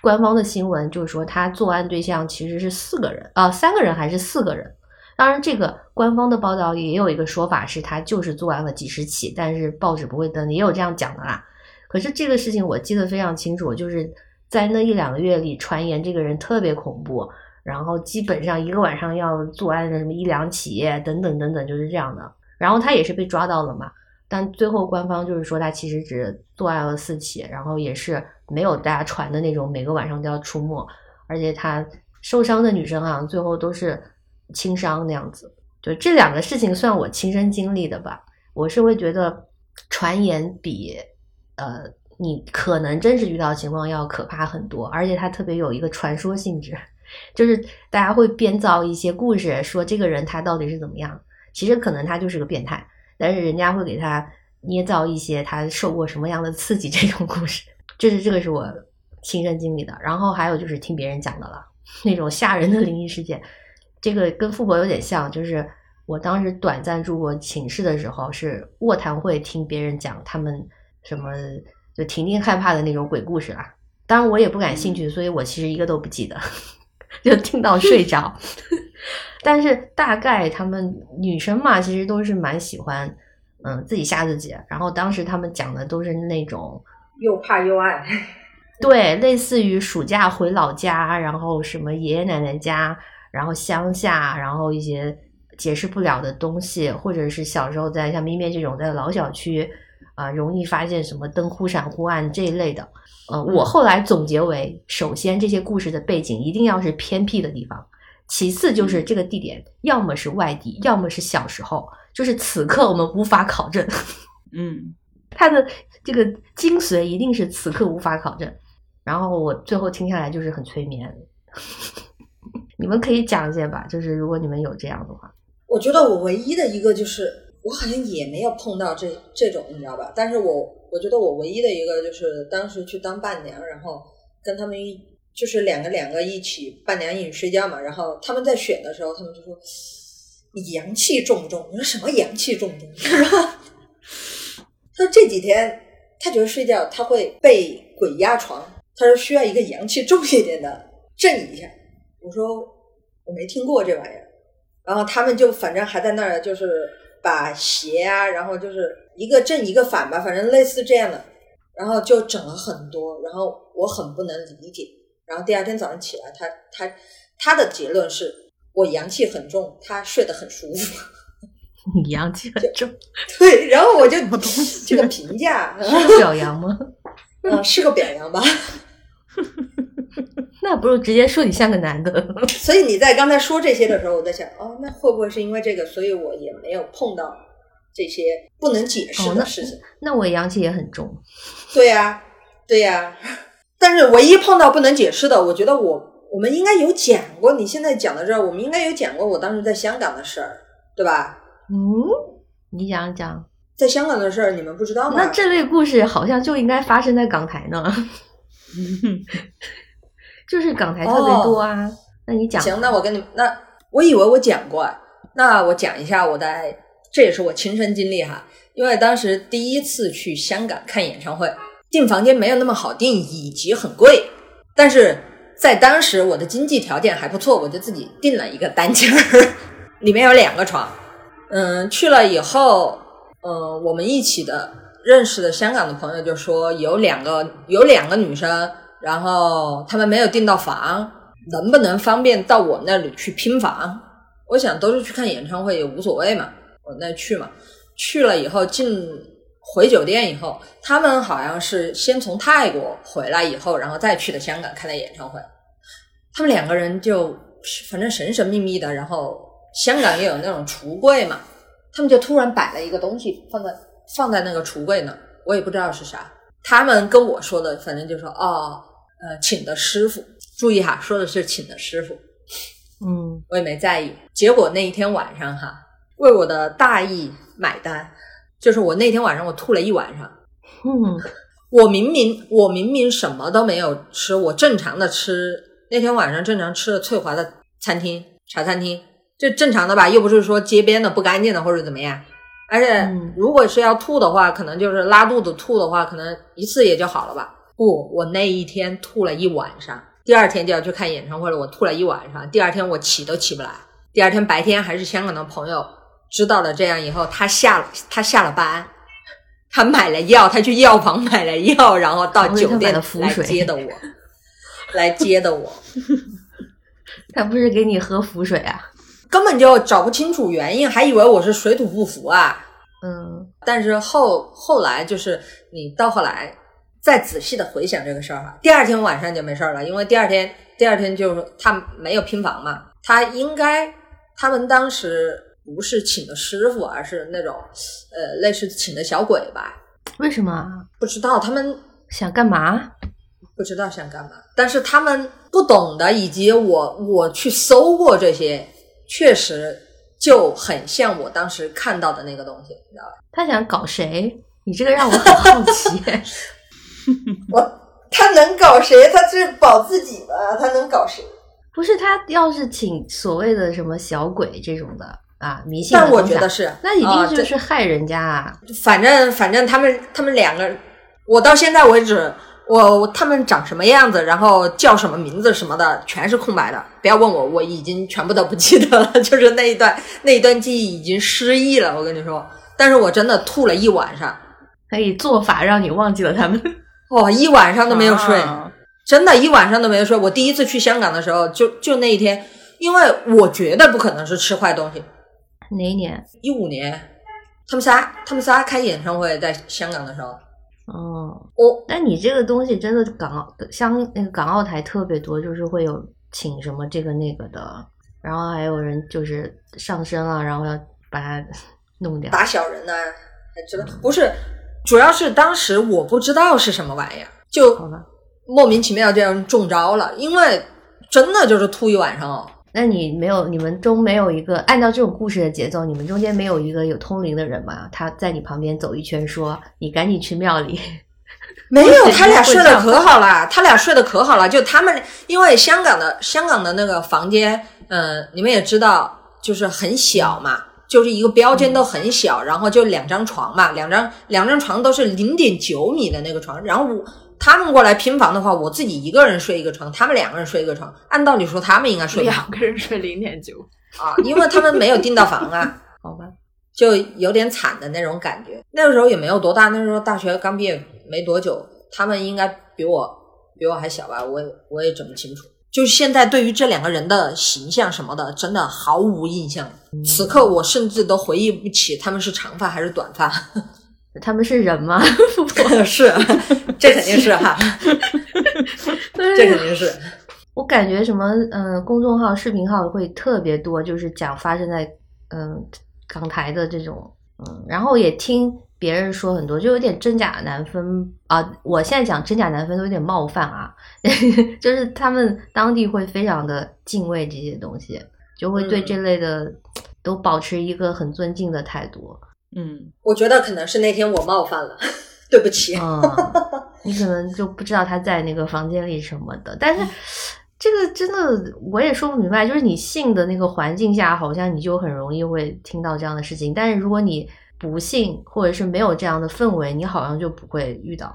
官方的新闻，就是说他作案对象其实是四个人啊，三个人还是四个人？当然，这个官方的报道也有一个说法是他就是作案了几十起，但是报纸不会登，也有这样讲的啦。可是这个事情我记得非常清楚，就是。在那一两个月里，传言这个人特别恐怖，然后基本上一个晚上要作案的什么一两起等等等等，就是这样的。然后他也是被抓到了嘛，但最后官方就是说他其实只作案了四起，然后也是没有大家传的那种每个晚上都要出没，而且他受伤的女生好像最后都是轻伤那样子。就这两个事情算我亲身经历的吧，我是会觉得传言比呃。你可能真实遇到情况要可怕很多，而且它特别有一个传说性质，就是大家会编造一些故事，说这个人他到底是怎么样，其实可能他就是个变态，但是人家会给他捏造一些他受过什么样的刺激这种故事，这是这个是我亲身经历的。然后还有就是听别人讲的了，那种吓人的灵异事件，这个跟富婆有点像，就是我当时短暂住过寝室的时候，是卧谈会听别人讲他们什么。就婷婷害怕的那种鬼故事啦，当然我也不感兴趣，所以我其实一个都不记得，<laughs> 就听到睡着。<laughs> 但是大概他们女生嘛，其实都是蛮喜欢，嗯，自己吓自己。然后当时他们讲的都是那种又怕又爱，<laughs> 对，类似于暑假回老家，然后什么爷爷奶奶家，然后乡下，然后一些解释不了的东西，或者是小时候在像咪咪这种在老小区。啊，容易发现什么灯忽闪忽暗这一类的。呃，我后来总结为：首先，这些故事的背景一定要是偏僻的地方；其次，就是这个地点要么是外地，要么是小时候，就是此刻我们无法考证。<laughs> 嗯，它的这个精髓一定是此刻无法考证。然后我最后听下来就是很催眠。<laughs> 你们可以讲一些吧，就是如果你们有这样的话，我觉得我唯一的一个就是。我好像也没有碰到这这种，你知道吧？但是我我觉得我唯一的一个就是当时去当伴娘，然后跟他们一就是两个两个一起伴娘一起睡觉嘛。然后他们在选的时候，他们就说你阳气重不重？我说什么阳气重不重？<laughs> 他说他说这几天他觉得睡觉他会被鬼压床，他说需要一个阳气重一点的震一下。我说我没听过这玩意儿。然后他们就反正还在那儿，就是把鞋啊，然后就是一个正一个反吧，反正类似这样的，然后就整了很多，然后我很不能理解。然后第二天早上起来，他他他的结论是我阳气很重，他睡得很舒服。<laughs> 你阳气很重，对，然后我就 <laughs> 这个评价 <laughs> 是表扬吗？嗯，是个表扬吧。那不如直接说你像个男的。所以你在刚才说这些的时候，我在想，哦，那会不会是因为这个，所以我也没有碰到这些不能解释的事情？那我阳气也很重。对呀，对呀。但是唯一碰到不能解释的，我觉得我我们应该有讲过。你现在讲到这儿，我们应该有讲过我当时在香港的事儿，对吧？嗯，你讲讲在香港的事儿，你们不知道吗？那这类故事好像就应该发生在港台呢，<laughs> 就是港台特别多啊。那你讲行，那我跟你那我以为我讲过，那我讲一下我在，这也是我亲身经历哈。因为当时第一次去香港看演唱会，订房间没有那么好订，以及很贵。但是在当时我的经济条件还不错，我就自己订了一个单间儿，里面有两个床。嗯，去了以后，嗯，我们一起的认识的香港的朋友就说有两个有两个女生，然后他们没有订到房，能不能方便到我那里去拼房？我想都是去看演唱会也无所谓嘛，我那去嘛。去了以后进回酒店以后，他们好像是先从泰国回来以后，然后再去的香港看的演唱会。他们两个人就反正神神秘秘的，然后。香港也有那种橱柜嘛，他们就突然摆了一个东西放在放在那个橱柜呢，我也不知道是啥。他们跟我说的，反正就说哦，呃，请的师傅，注意哈，说的是请的师傅，嗯，我也没在意。结果那一天晚上哈，为我的大意买单，就是我那天晚上我吐了一晚上，嗯，我明明我明明什么都没有吃，我正常的吃，那天晚上正常吃了翠华的餐厅茶餐厅。这正常的吧，又不是说街边的不干净的或者怎么样。而且如果是要吐的话，可能就是拉肚子吐的话，可能一次也就好了吧。不，我那一天吐了一晚上，第二天就要去看演唱会了，我吐了一晚上，第二天我起都起不来。第二天白天还是香港的朋友知道了这样以后，他下了他下了班，他买了药，他去药房买了药，然后到酒店来接的我，来接的我。<laughs> 他不是给你喝符水啊？根本就找不清楚原因，还以为我是水土不服啊。嗯，但是后后来就是你到后来再仔细的回想这个事儿哈，第二天晚上就没事儿了，因为第二天第二天就是他没有拼房嘛，他应该他们当时不是请的师傅，而是那种呃类似请的小鬼吧？为什么？不知道他们想干嘛？不知道想干嘛，但是他们不懂的，以及我我去搜过这些。确实就很像我当时看到的那个东西，你知道吧？他想搞谁？你这个让我很好奇。<laughs> 我他能搞谁？他是保自己吧，他能搞谁？不是他要是请所谓的什么小鬼这种的啊，迷信。但我觉得是，那一定就是害人家啊。反正反正他们他们两个，我到现在为止。我他们长什么样子，然后叫什么名字什么的，全是空白的。不要问我，我已经全部都不记得了。就是那一段那一段记忆已经失忆了。我跟你说，但是我真的吐了一晚上，可以做法让你忘记了他们。哇，一晚上都没有睡，真的，一晚上都没有睡。我第一次去香港的时候，就就那一天，因为我绝对不可能是吃坏东西。哪一年？一五年，他们仨他们仨开演唱会在香港的时候。哦，我那你这个东西真的港澳香那个港澳台特别多，就是会有请什么这个那个的，然后还有人就是上身了，然后要把它 <laughs> 弄掉，打小人呢，还知道不是？主要是当时我不知道是什么玩意儿，就莫名其妙这样中招了，因为真的就是吐一晚上哦。那你没有，你们中没有一个按照这种故事的节奏，你们中间没有一个有通灵的人吗？他在你旁边走一圈，说你赶紧去庙里。<laughs> 没有，他俩睡得可好了，他俩睡得可好了。就他们，因为香港的香港的那个房间，嗯，你们也知道，就是很小嘛，就是一个标间都很小，然后就两张床嘛，两张两张床都是零点九米的那个床，然后我。他们过来拼房的话，我自己一个人睡一个床，他们两个人睡一个床。按道理说，他们应该睡两个人睡零点九啊，因为他们没有订到房啊，<laughs> 好吧，就有点惨的那种感觉。那个时候也没有多大，那时候大学刚毕业没多久，他们应该比我比我还小吧，我也我也整不清楚。就现在对于这两个人的形象什么的，真的毫无印象。此刻我甚至都回忆不起他们是长发还是短发。<laughs> 他们是人吗？<laughs> 是，这肯定是哈，<laughs> 这肯定是。我感觉什么，嗯，公众号、视频号会特别多，就是讲发生在嗯港台的这种，嗯，然后也听别人说很多，就有点真假难分啊。我现在讲真假难分都有点冒犯啊，<laughs> 就是他们当地会非常的敬畏这些东西，就会对这类的都保持一个很尊敬的态度。嗯，我觉得可能是那天我冒犯了，<laughs> 对不起。嗯，你可能就不知道他在那个房间里什么的，但是这个真的我也说不明白。就是你信的那个环境下，好像你就很容易会听到这样的事情；但是如果你不信，或者是没有这样的氛围，你好像就不会遇到。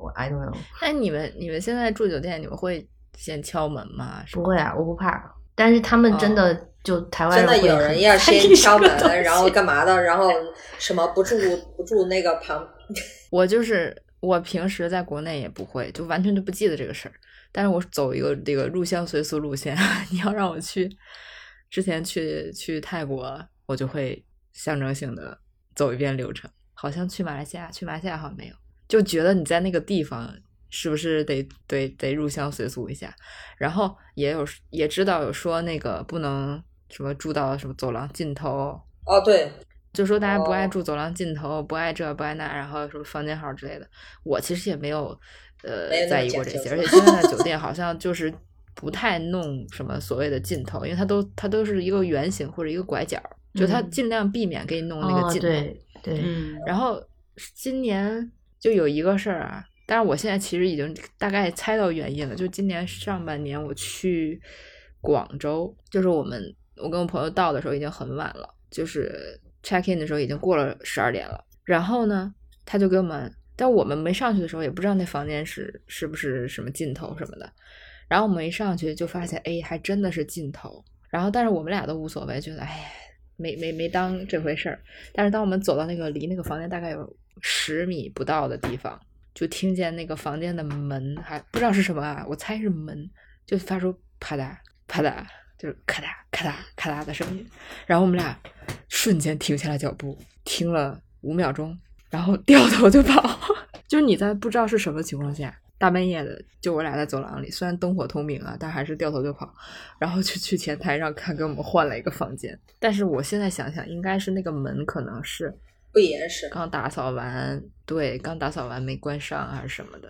我 I don't know。哎，你们你们现在住酒店，你们会先敲门吗？不会啊，我不怕。但是他们真的。就台湾真的有人要先敲门，然后干嘛的？然后 <laughs> 什么不住不住那个旁？我就是我平时在国内也不会，就完全就不记得这个事儿。但是我走一个这个入乡随俗路线，<laughs> 你要让我去之前去去泰国，我就会象征性的走一遍流程。好像去马来西亚，去马来西亚好像没有，就觉得你在那个地方是不是得得得入乡随俗一下？然后也有也知道有说那个不能。什么住到什么走廊尽头？哦，对，就说大家不爱住走廊尽头，不爱这不爱那，然后什么房间号之类的。我其实也没有呃在意过这些，而且现在的酒 <laughs> 店好像就是不太弄什么所谓的尽头，因为它都它都是一个圆形或者一个拐角，就它尽量避免给你弄那个尽头。对对。然后今年就有一个事儿啊，但是我现在其实已经大概猜到原因了，就今年上半年我去广州，就是我们。我跟我朋友到的时候已经很晚了，就是 check in 的时候已经过了十二点了。然后呢，他就给我们，但我们没上去的时候也不知道那房间是是不是什么尽头什么的。然后我们一上去就发现，哎，还真的是尽头。然后但是我们俩都无所谓，觉得哎，没没没当这回事儿。但是当我们走到那个离那个房间大概有十米不到的地方，就听见那个房间的门还不知道是什么啊，我猜是门，就发出啪嗒啪嗒。就是咔嗒咔嗒咔嗒的声音，然后我们俩瞬间停下了脚步，听了五秒钟，然后掉头就跑。<laughs> 就是你在不知道是什么情况下，大半夜的，就我俩在走廊里，虽然灯火通明啊，但还是掉头就跑，然后就去前台让看给我们换了一个房间。但是我现在想想，应该是那个门可能是不严实，刚打扫完，对，刚打扫完没关上还是什么的。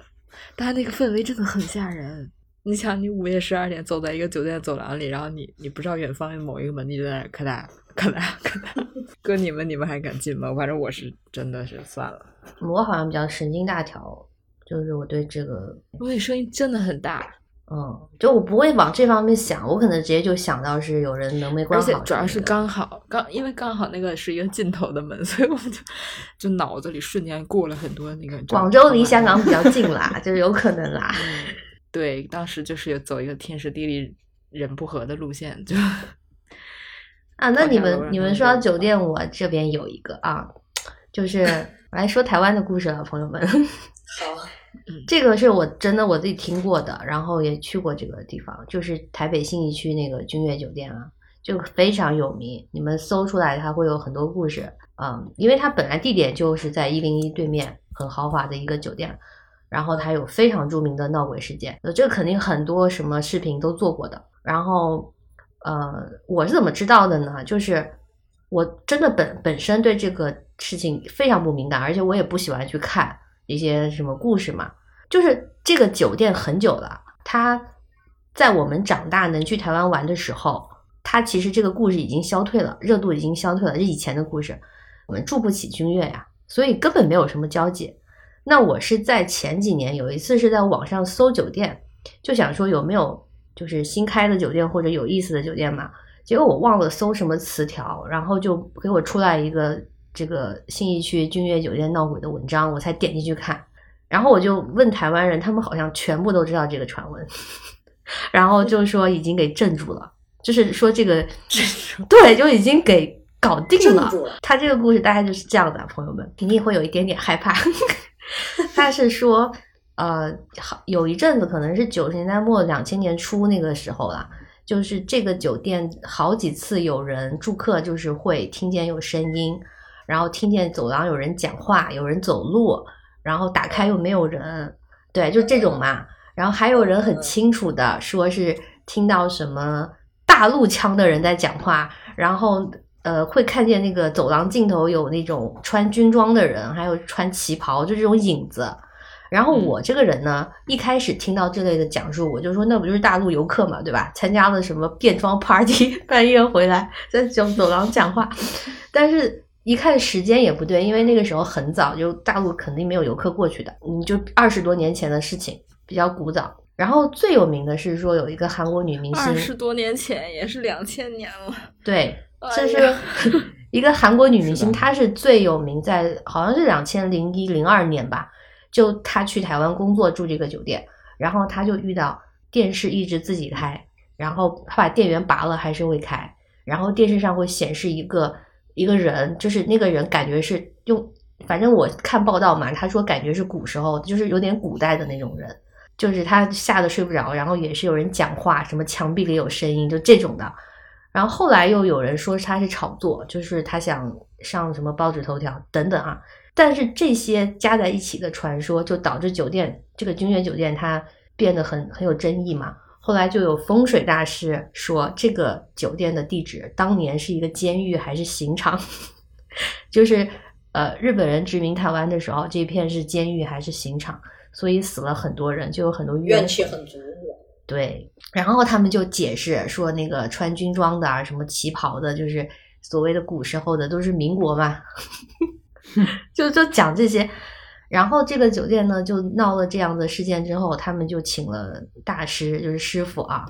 但那个氛围真的很吓人。你想，你午夜十二点走在一个酒店走廊里，然后你你不知道远方有某一个门，你就在那咔嗒咔嗒咔嗒。哥，你们你们还敢进吗？反正我是真的是算了。我好像比较神经大条，就是我对这个，我那声音真的很大。嗯，就我不会往这方面想，我可能直接就想到是有人门没关好。而且主要是刚好刚，因为刚好那个是一个尽头的门，<laughs> 所以我就就脑子里瞬间过了很多那个。广州离香港比较近啦，<laughs> 就是有可能啦。对，当时就是有走一个天时地利人不和的路线，就啊，那你们你们说到酒店，我这边有一个啊，就是 <laughs> 来说台湾的故事了，朋友们。<laughs> 好，这个是我真的我自己听过的，然后也去过这个地方，就是台北信义区那个君悦酒店啊，就非常有名。你们搜出来，它会有很多故事，嗯，因为它本来地点就是在一零一对面，很豪华的一个酒店。然后它有非常著名的闹鬼事件，呃，这个肯定很多什么视频都做过的。然后，呃，我是怎么知道的呢？就是我真的本本身对这个事情非常不敏感，而且我也不喜欢去看一些什么故事嘛。就是这个酒店很久了，它在我们长大能去台湾玩的时候，它其实这个故事已经消退了，热度已经消退了，是以前的故事。我们住不起君悦呀，所以根本没有什么交集。那我是在前几年有一次是在网上搜酒店，就想说有没有就是新开的酒店或者有意思的酒店嘛。结果我忘了搜什么词条，然后就给我出来一个这个信义区君悦酒店闹鬼的文章，我才点进去看。然后我就问台湾人，他们好像全部都知道这个传闻，<laughs> 然后就说已经给镇住了，就是说这个对就已经给搞定了。了他这个故事大概就是这样的，朋友们，肯定会有一点点害怕。<laughs> 他是说，呃，好有一阵子可能是九十年代末、两千年初那个时候啦，就是这个酒店好几次有人住客就是会听见有声音，然后听见走廊有人讲话，有人走路，然后打开又没有人，对，就这种嘛。然后还有人很清楚的说是听到什么大陆腔的人在讲话，然后呃会看见那个走廊尽头有那种穿军装的人，还有穿旗袍，就这种影子。然后我这个人呢，一开始听到这类的讲述，我就说那不就是大陆游客嘛，对吧？参加了什么变装 party，<laughs> 半夜回来在走走廊讲话，但是。一看时间也不对，因为那个时候很早，就大陆肯定没有游客过去的，嗯，就二十多年前的事情，比较古早。然后最有名的是说有一个韩国女明星，二十多年前也是两千年了。对，这是一个韩国女明星，<laughs> 她是最有名在，好像是两千零一零二年吧，就他去台湾工作住这个酒店，然后他就遇到电视一直自己开，然后他把电源拔了还是会开，然后电视上会显示一个一个人，就是那个人感觉是用，反正我看报道嘛，他说感觉是古时候，就是有点古代的那种人。就是他吓得睡不着，然后也是有人讲话，什么墙壁里有声音，就这种的。然后后来又有人说他是炒作，就是他想上什么报纸头条等等啊。但是这些加在一起的传说，就导致酒店这个君悦酒店它变得很很有争议嘛。后来就有风水大师说，这个酒店的地址当年是一个监狱还是刑场？<laughs> 就是呃，日本人殖民台湾的时候，这片是监狱还是刑场？所以死了很多人，就有很多怨怨气很足。对，然后他们就解释说，那个穿军装的啊，什么旗袍的，就是所谓的古时候的，都是民国嘛，<laughs> 就就讲这些。然后这个酒店呢，就闹了这样的事件之后，他们就请了大师，就是师傅啊，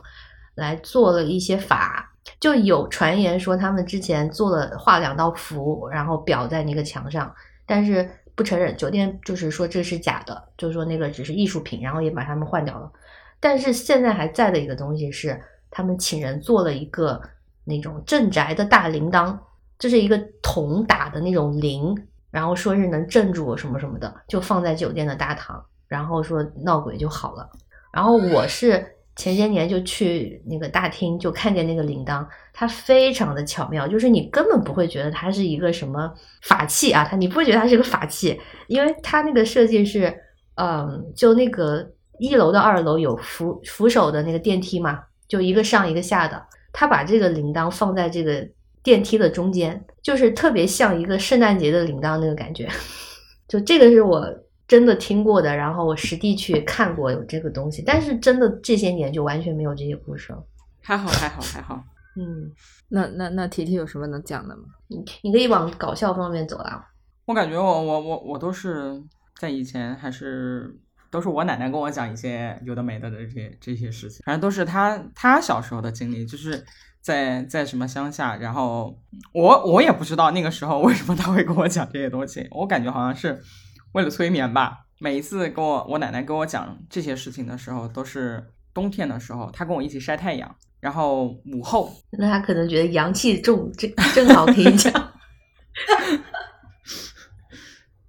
来做了一些法。就有传言说，他们之前做了画两道符，然后裱在那个墙上，但是不承认，酒店就是说这是假的，就是说那个只是艺术品，然后也把它们换掉了。但是现在还在的一个东西是，他们请人做了一个那种镇宅的大铃铛，这是一个铜打的那种铃，然后说是能镇住什么什么的，就放在酒店的大堂，然后说闹鬼就好了。然后我是前些年就去那个大厅，就看见那个铃铛，它非常的巧妙，就是你根本不会觉得它是一个什么法器啊，它你不会觉得它是个法器，因为它那个设计是，嗯，就那个一楼到二楼有扶扶手的那个电梯嘛，就一个上一个下的，他把这个铃铛放在这个电梯的中间，就是特别像一个圣诞节的铃铛那个感觉。<laughs> 就这个是我真的听过的，然后我实地去看过有这个东西，但是真的这些年就完全没有这些故事了。还好还好还好。<laughs> 嗯，那那那提提有什么能讲的吗？你你可以往搞笑方面走啦。我感觉我我我我都是在以前还是都是我奶奶跟我讲一些有的没的的这些这些事情，反正都是她她小时候的经历，就是在在什么乡下，然后我我也不知道那个时候为什么他会跟我讲这些东西，我感觉好像是为了催眠吧。每一次跟我我奶奶跟我讲这些事情的时候，都是冬天的时候，她跟我一起晒太阳，然后午后那他可能觉得阳气重，正正好可以讲。<laughs>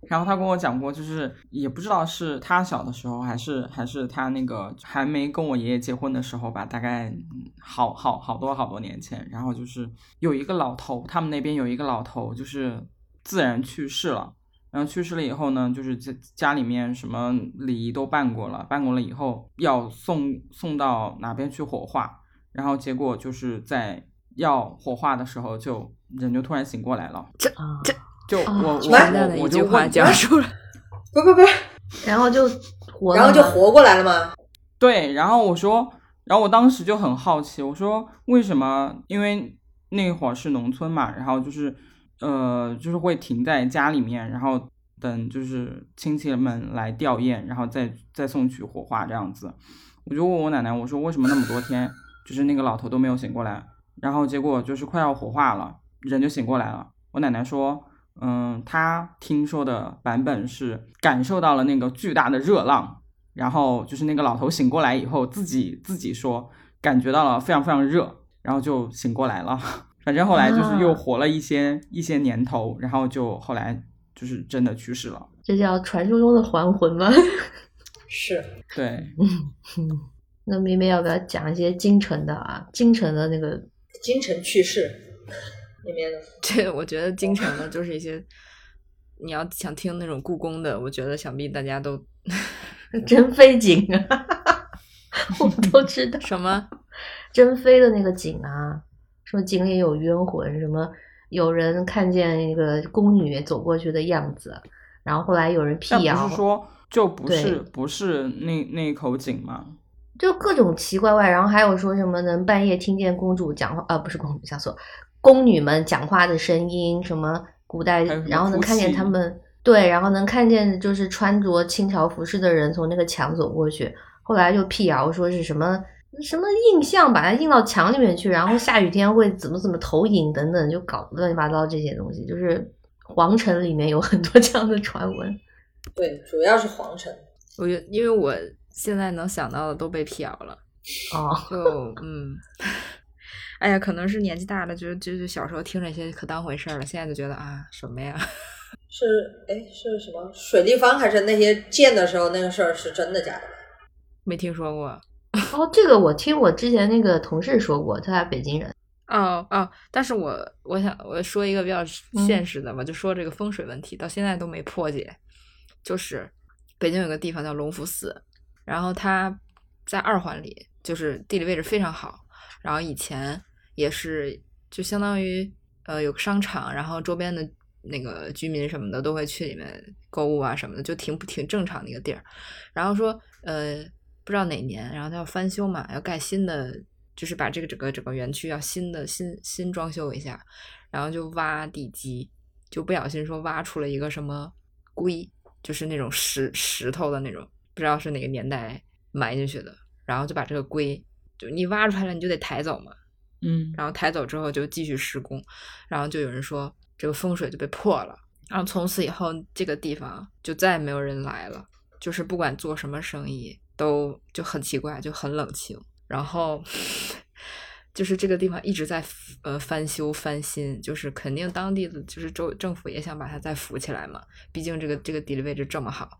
然后他跟我讲过，就是也不知道是他小的时候，还是还是他那个还没跟我爷爷结婚的时候吧，大概嗯好好好多好多年前。然后就是有一个老头，他们那边有一个老头，就是自然去世了。然后去世了以后呢，就是家家里面什么礼仪都办过了，办过了以后要送送到哪边去火化，然后结果就是在要火化的时候就人就突然醒过来了。啊，就啊我我完蛋的我我就问。<laughs> 不不不，<laughs> 然后就活然后就活过来了吗？对，然后我说，然后我当时就很好奇，我说为什么？因为那会儿是农村嘛，然后就是呃，就是会停在家里面，然后等就是亲戚们来吊唁，然后再再送去火化这样子。我就问我奶奶，我说为什么那么多天，就是那个老头都没有醒过来？然后结果就是快要火化了，人就醒过来了。我奶奶说，嗯，他听说的版本是感受到了那个巨大的热浪，然后就是那个老头醒过来以后，自己自己说感觉到了非常非常热，然后就醒过来了。<laughs> 反正后来就是又活了一些一些年头，然后就后来就是真的去世了。这叫传说中的还魂吗？<laughs> 是，对，<laughs> 那明明要不要讲一些京城的啊，京城的那个京城去世里面的，<laughs> 这我觉得京城的就是一些，你要想听那种故宫的，我觉得想必大家都 <laughs> 真妃井啊，<laughs> 我们都知道什么？真妃的那个井啊，说井里有冤魂，什么有人看见一个宫女走过去的样子，然后后来有人辟谣，不是说就不是不是那那口井吗？就各种奇怪怪，然后还有说什么能半夜听见公主讲话，啊，不是公主，讲错，宫女们讲话的声音，什么古代然后能看见他们对，然后能看见就是穿着清朝服饰的人从那个墙走过去，后来就辟谣说是什么什么印象把它印到墙里面去，然后下雨天会怎么怎么投影等等，就搞乱七八糟这些东西，就是皇城里面有很多这样的传闻。对，主要是皇城。我觉得，因为我现在能想到的都被辟谣了，哦，就嗯，哎呀，可能是年纪大了，就就是小时候听这些可当回事儿了，现在就觉得啊，什么呀？<laughs> 是哎是什么水立方还是那些建的时候那个事儿是真的假的？没听说过。<laughs> 哦，这个我听我之前那个同事说过，他俩北京人。哦哦，但是我我想我说一个比较嗯现实的吧，就说这个风水问题，到现在都没破解。就是北京有个地方叫隆福寺，然后它在二环里，就是地理位置非常好。然后以前也是就相当于呃有个商场，然后周边的那个居民什么的都会去里面购物啊什么的，就挺挺正常的一个地儿。然后说呃不知道哪年，然后他要翻修嘛，要盖新的，就是把这个整个整个园区要新的新新装修一下，然后就挖地基，就不小心说挖出了一个什么龟，就是那种石石头的那种，不知道是哪个年代埋进去的，然后就把这个龟，就你挖出来了你就得抬走嘛，嗯，然后抬走之后就继续施工，然后就有人说这个风水就被破了，然后从此以后这个地方就再也没有人来了，就是不管做什么生意都就很奇怪，就很冷清，然后 <laughs> 就是这个地方一直在呃翻修翻新，就是肯定当地的就是州政府也想把它再扶起来嘛，毕竟这个这个地理位置这么好。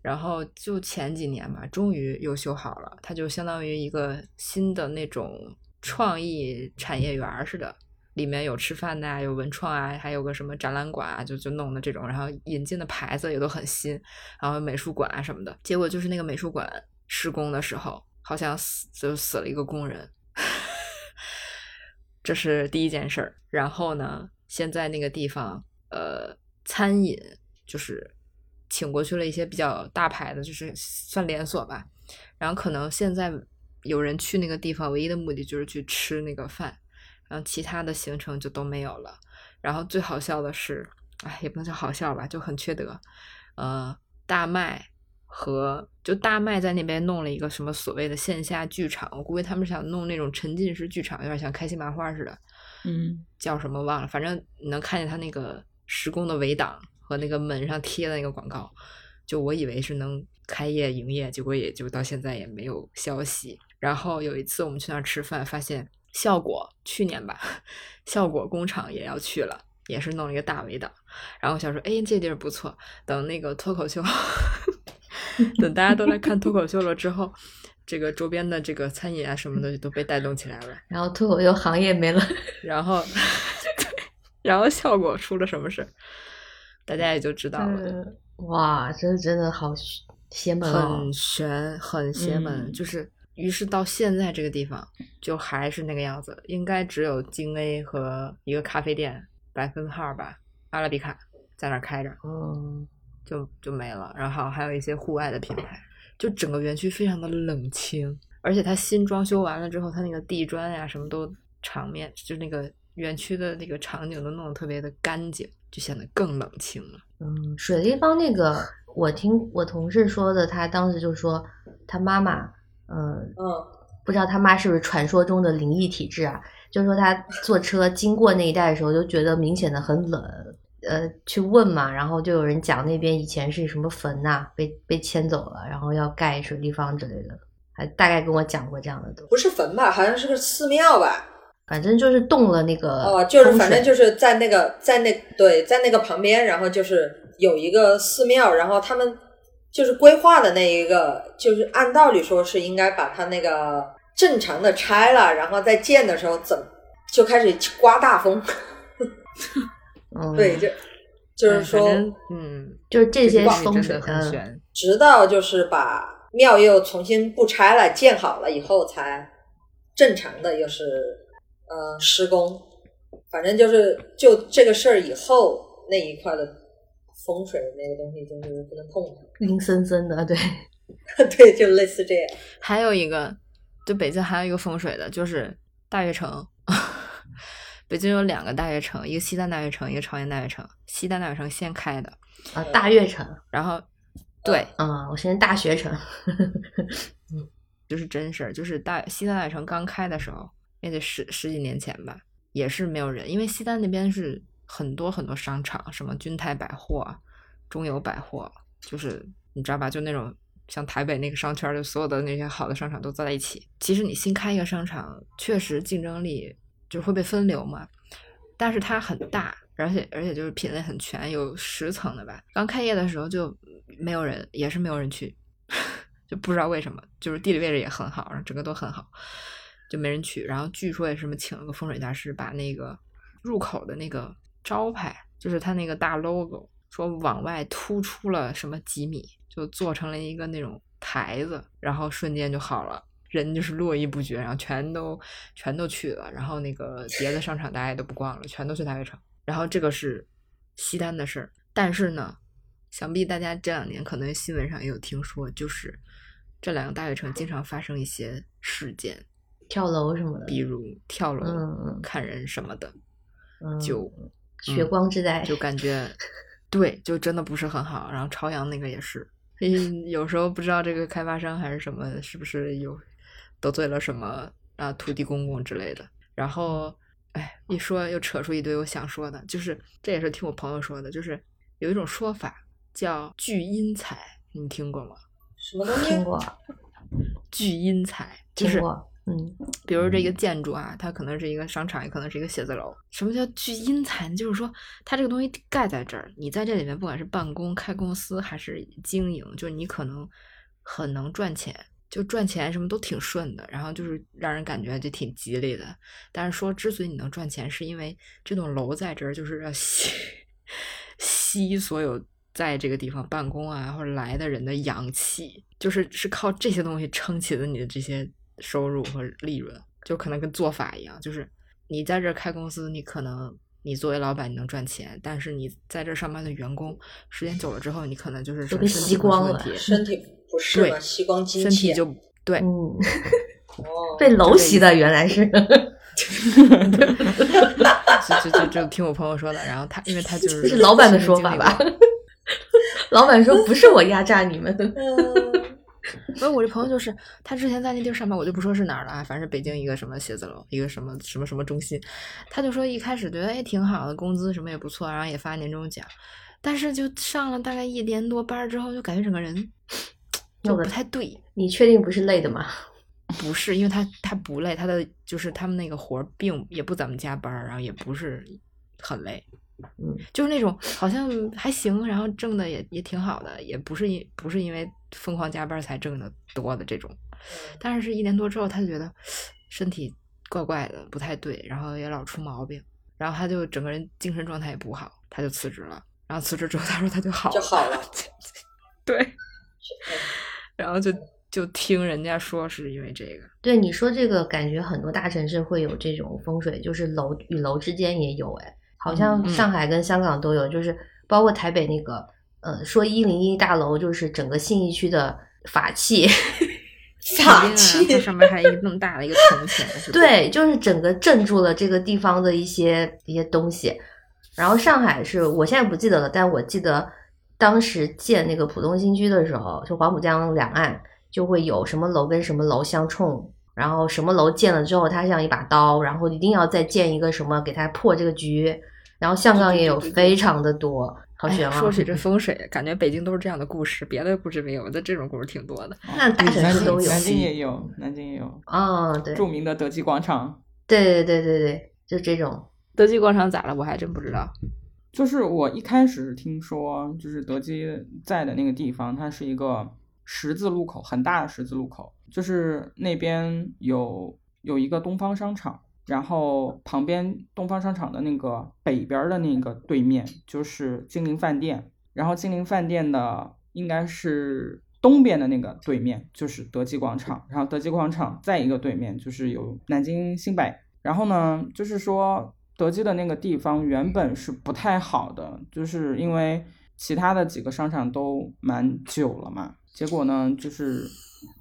然后就前几年吧，终于又修好了，它就相当于一个新的那种创意产业园似的，里面有吃饭的，有文创啊，还有个什么展览馆啊，就就弄的这种，然后引进的牌子也都很新，然后美术馆啊什么的。结果就是那个美术馆施工的时候，好像死就死了一个工人，<laughs> 这是第一件事儿。然后呢，现在那个地方呃，餐饮就是请过去了一些比较大牌的，就是算连锁吧。然后可能现在有人去那个地方，唯一的目的就是去吃那个饭，然后其他的行程就都没有了。然后最好笑的是，哎，也不能叫好笑吧，就很缺德。呃，大麦和就大麦在那边弄了一个什么所谓的线下剧场，我估计他们想弄那种沉浸式剧场，有点像开心麻花似的。嗯，叫什么忘了，反正你能看见他那个施工的围挡和那个门上贴的那个广告，就我以为是能开业营业，结果也就到现在也没有消息。然后有一次我们去那儿吃饭，发现效果去年吧，<laughs> 效果工厂也要去了，也是弄了一个大围挡。然后我想说，哎，这地儿不错，等那个脱口秀，<laughs> 等大家都来看脱口秀了之后。这个周边的这个餐饮啊什么的都被带动起来了，<laughs> 然后脱口秀行业没了，然后，对，然后效果出了什么事儿，大家也就知道了。嗯哇，这真的好邪门哦！很玄，很邪门，嗯就是。于是到现在这个地方就还是那个样子，应该只有京 A 和一个咖啡店百分号吧，阿拉比卡在那儿开着，嗯，就就没了。然后还有一些户外的品牌，就整个园区非常的冷清，而且它新装修完了之后，它那个地砖呀什么都场面，就那个园区的那个场景都弄得特别的干净，就显得更冷清了。嗯，水立方那个，我听我同事说的，他当时就说他妈妈，嗯，嗯，不知道他妈是不是传说中的灵异体质啊？就说他坐车经过那一带的时候，就觉得明显的很冷，呃去问嘛，然后就有人讲那边以前是什么坟呐、被被迁走了，然后要盖水立方之类的，还大概跟我讲过这样的东西。不是坟吧，好像是个寺庙吧？反正就是动了那个哦，就是反正就是在那个在那对在那个旁边，然后就是有一个寺庙，然后他们就是规划的那一个，就是按道理说是应该把它那个正常的拆了，然后再建的时候怎就开始刮大风，嗯，对，就就是哎说嗯，就是这些个东西风水真的很嗯悬。直到就是把庙又重新不拆了，建好了以后，才正常的又是呃施工。反正就是就这个事儿以后那一块的风水那个东西，就是不能碰它。阴森森的，对，<laughs> 对，就类似这样。<laughs> 还有一个，就北京还有一个风水的，就是大悦城。<laughs> 北京有两个大悦城，一个西单大悦城，一个朝阳大悦城。西单大悦城先开的，啊，大悦城，然后对，嗯，我现在大学城，就是真事儿，就是大西单大悦城刚开的时候，也得十十几年前吧，也是没有人，因为西单那边是很多很多商场，什么君泰百货、中友百货，就是你知道吧，就那种像台北那个商圈，就所有的那些好的商场都在一起。其实你新开一个商场，确实竞争力就会被分流嘛，但是它很大，而且而且就是品类很全，有十层的吧。刚开业的时候就没有人，也是没有人去，<laughs> 就不知道为什么，就是地理位置也很好，然后整个都很好，就没人去。然后据说也是什么请了个风水大师，把那个入口的那个招牌，就是它那个大 logo，说往外突出了什么几米，就做成了一个那种台子，然后瞬间就好了。人就是络绎不绝，然后全都全都去了，然后那个别的商场大家也都不逛了，全都去大悦城。然后这个是西单的事儿，但是呢，想必大家这两年可能新闻上也有听说，就是这两个大悦城经常发生一些事件，跳楼什么的，比如跳楼、嗯嗯砍人什么的，嗯就血光之灾，就感觉 <laughs> 对，就真的不是很好。然后朝阳那个也是，<laughs> 嗯有时候不知道这个开发商还是什么，是不是有得罪了什么啊土地公公之类的。然后，哎，一说又扯出一堆我想说的，就是这也是听我朋友说的，就是有一种说法叫聚阴财，你听过吗？什么东西？听过，聚阴财就是听过，嗯，比如这个建筑啊，它可能是一个商场，也可能是一个写字楼。什么叫聚阴财呢？就是说，它这个东西盖在这儿，你在这里面，不管是办公、开公司还是经营，就是你可能很能赚钱，就赚钱什么都挺顺的，然后就是让人感觉就挺吉利的。但是说，之所以你能赚钱，是因为这栋楼在这儿，就是要吸吸所有在这个地方办公啊或者来的人的阳气，就是是靠这些东西撑起了你的这些收入和利润，就可能跟做法一样，就是你在这开公司，你可能你作为老板你能赚钱，但是你在这上班的员工，时间久了之后，你可能就是都被身身体会吸光了身体不适吸光精身气啊。体就对，<laughs> 被楼袭的原来是，<laughs> <laughs> 就就就就听我朋友说的，然后他因为他就是这是老板的说法吧？老板说不是我压榨你们，嗯，不是我这朋友就是他之前在那地儿上班，我就不说是哪儿了啊，反正北京一个什么写字楼，一个什么什么什么中心，他就说一开始觉得哎挺好的，工资什么也不错，然后也发年终奖，但是就上了大概一年多班之后，就感觉整个人 <tsk> 就不太对。你确定不是累的吗？<laughs> 不是，因为他他不累，他的就是他们那个活儿并也不怎么加班儿，然后也不是很累，嗯，就是那种好像还行，然后挣的也也挺好的，也不是因不是因为疯狂加班才挣的多的这种，但是是一年多之后，他就觉得身体怪怪的，不太对，然后也老出毛病，然后他就整个人精神状态也不好，他就辞职了。然后辞职之后，他说他就好了，就好了。<laughs> 对，然后就就听人家说是因为这个，对你说这个，感觉很多大城市会有这种风水，就是楼与楼之间也有，哎，好像嗯上海跟香港都有，就是包括台北那个，呃，说一零一大楼就是整个信义区的法器，<laughs> 法器它上面还有一个那么大的一个铜钱，<laughs> 对，就是整个镇住了这个地方的一些一些东西。然后上海是我现在不记得了，但我记得当时建那个浦东新区的时候，就黄浦江两岸就会有什么楼跟什么楼相冲，然后什么楼建了之后，它像一把刀，然后一定要再建一个什么给它破这个局，然后香港也有对对对对非常的多，好哎悬啊！呀说起这风水，感觉北京都是这样的故事，别的故事没有，但这种故事挺多的。那大城市都有南京也有，南京也有哦，对，著名的德基广场。对对对对对，就这种。德基广场咋了？我还真不知道。就是我一开始听说，就是德基在的那个地方，它是一个十字路口，很大的十字路口，就是那边有有一个东方商场，然后旁边东方商场的那个北边的那个对面就是金陵饭店，然后金陵饭店的应该是东边的那个对面就是德基广场，然后德基广场再一个对面就是有南京新百，然后呢，就是说德基的那个地方原本是不太好的，就是因为其他的几个商场都蛮久了嘛，结果呢，就是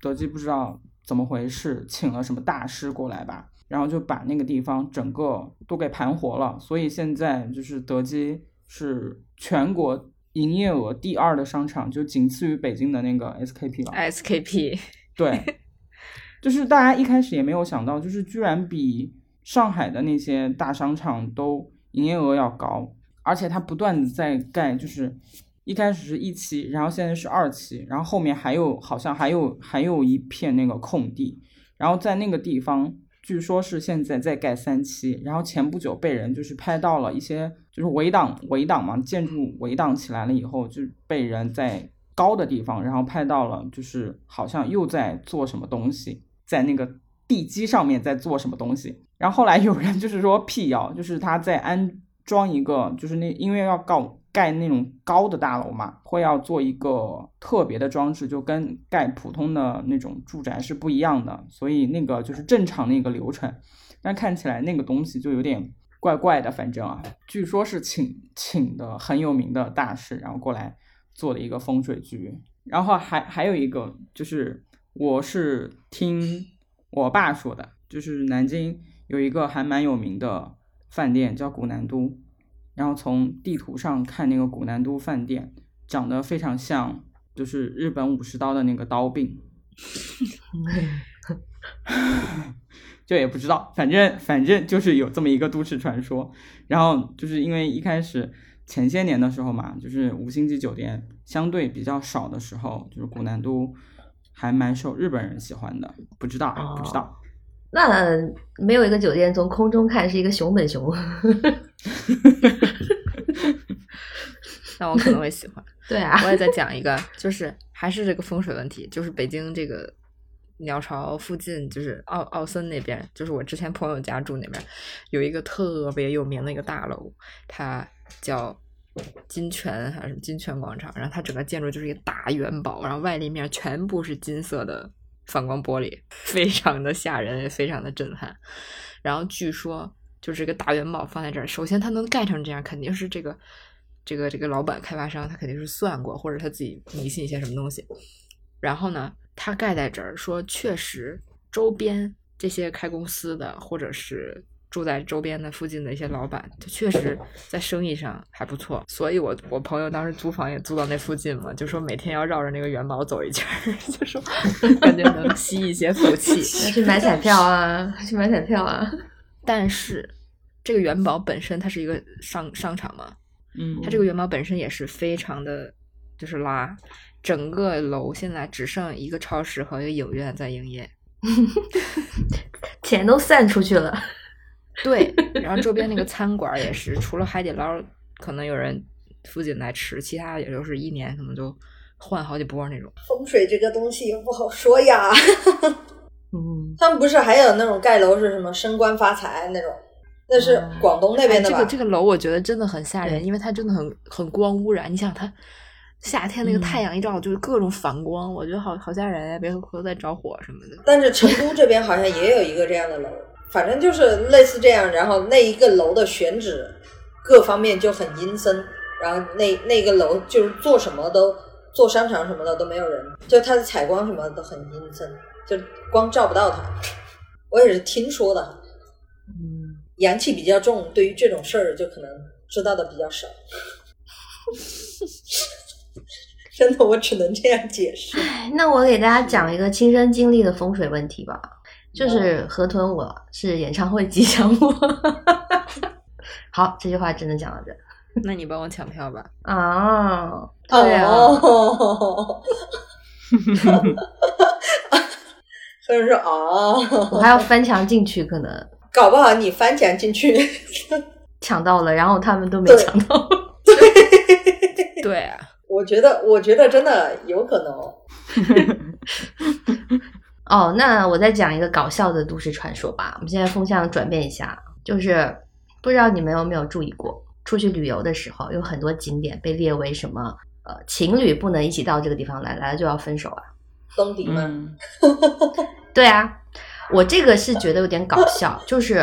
德基不知道怎么回事，请了什么大师过来吧，然后就把那个地方整个都给盘活了，所以现在就是德基是全国营业额第二的商场，就仅次于北京的那个 SKP 了。SKP <laughs> 对，就是大家一开始也没有想到，就是居然比上海的那些大商场都营业额要高，而且它不断的在盖，就是一开始是一期，然后现在是二期，然后后面还有好像还有还有一片那个空地，然后在那个地方。据说是现在在盖三期，然后前不久被人就是拍到了一些就是围挡围挡嘛，建筑围挡起来了以后，就被人在高的地方，然后拍到了就是好像又在做什么东西，在那个地基上面在做什么东西。然后后来有人就是说辟谣，就是他在安装一个，就是那因为要告盖那种高的大楼嘛，会要做一个特别的装置，就跟盖普通的那种住宅是不一样的，所以那个就是正常的一个流程。但看起来那个东西就有点怪怪的，反正啊，据说是请请的很有名的大师，然后过来做了一个风水局。然后还还有一个就是，我是听我爸说的，就是南京有一个还蛮有名的饭店叫古南都，然后从地图上看那个古南都饭店长得非常像，就是日本武士刀的那个刀柄。<laughs> 就也不知道，反正反正就是有这么一个都市传说。然后就是因为一开始前些年的时候嘛，就是五星级酒店相对比较少的时候，就是古南都还蛮受日本人喜欢的。不知道，不知道。那没有一个酒店从空中看是一个熊本熊，<laughs> 那我可能会喜欢。<laughs> 对啊，我也再讲一个，就是还是这个风水问题，就是北京这个鸟巢附近，就是奥奥森那边，就是我之前朋友家住那边，有一个特别有名的一个大楼，它叫金泉还是金泉广场，然后它整个建筑就是一个大元宝，然后外立面全部是金色的反光玻璃，非常的吓人，也非常的震撼。然后据说就是这个大元宝放在这儿，首先它能盖成这样，肯定是这个这个这个老板开发商他肯定是算过，或者他自己迷信一些什么东西。然后呢，他盖在这儿，说确实周边这些开公司的或者是住在周边的附近的一些老板，他确实在生意上还不错。所以我我朋友当时租房也租到那附近嘛，就说每天要绕着那个元宝走一圈，<laughs> 就说感觉能吸一些福气。<laughs> 去买彩票啊，去买彩票啊。但是这个元宝本身它是一个商商场嘛，嗯，它这个元宝本身也是非常的，就是拉，整个楼现在只剩一个超市和一个影院在营业。<laughs> 钱都散出去了。对，<laughs> 然后周边那个餐馆也是，除了海底捞可能有人附近来吃，其他也就是一年可能就换好几波那种。风水这个东西也不好说呀。<laughs> 嗯，他们不是还有那种盖楼是什么升官发财那种？那是嗯广东那边的吧？哎这个这个楼我觉得真的很吓人，对因为它真的很很光污染。你想它夏天那个嗯太阳一照，就是各种反光，我觉得好好吓人呀！别回头再着火什么的。但是成都这边好像也有一个这样的楼，反正就是类似这样。然后那一个楼的选址各方面就很阴森，然后那那个楼就是做什么都做商场什么的都没有人，就它的采光什么的都很阴森，就光照不到它。我也是听说的，嗯，阳气比较重，对于这种事儿就可能知道的比较少。<laughs> 真的，我只能这样解释。那我给大家讲一个亲身经历的风水问题吧，就是河豚我是演唱会吉祥物，<laughs> 好，这句话只能讲到这。那你帮我抢票吧。啊，对啊，<laughs> 哦，所以说啊，我还要翻墙进去，可能搞不好你翻墙进去，<laughs> 抢到了，然后他们都没抢到。对啊，我觉得，我觉得真的有可能哦。<laughs> 哦，那我再讲一个搞笑的都市传说吧。我们现在风向转变一下，就是不知道你们有没有注意过，出去旅游的时候，有很多景点被列为什么呃情侣不能一起到这个地方来，来了就要分手啊。<laughs> 东迪吗？嗯，对啊，我这个是觉得有点搞笑，就是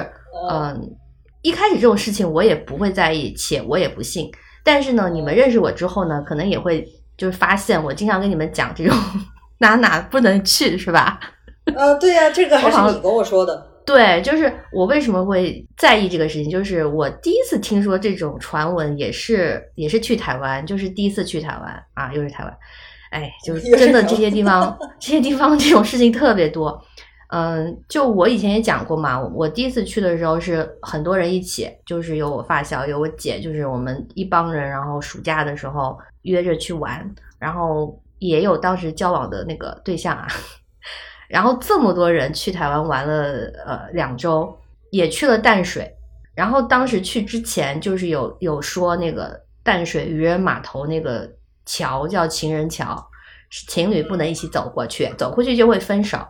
嗯嗯、一开始这种事情我也不会在意，且我也不信。但是呢，你们认识我之后呢，可能也会就是发现我经常跟你们讲这种 <laughs> 哪哪不能去，是吧？啊，对呀、这个还是你跟我说的。对，就是我为什么会在意这个事情，就是我第一次听说这种传闻，也是也是去台湾，就是第一次去台湾啊，又是台湾，哎，就是真的这些地方，<laughs> 这些地方这种事情特别多。嗯，就我以前也讲过嘛，我第一次去的时候是很多人一起，就是有我发小，有我姐，就是我们一帮人，然后暑假的时候约着去玩，然后也有当时交往的那个对象啊，<laughs> 然后这么多人去台湾玩了呃两周，也去了淡水，然后当时去之前就是有有说那个淡水渔人码头那个桥叫情人桥，是情侣不能一起走过去，走过去就会分手。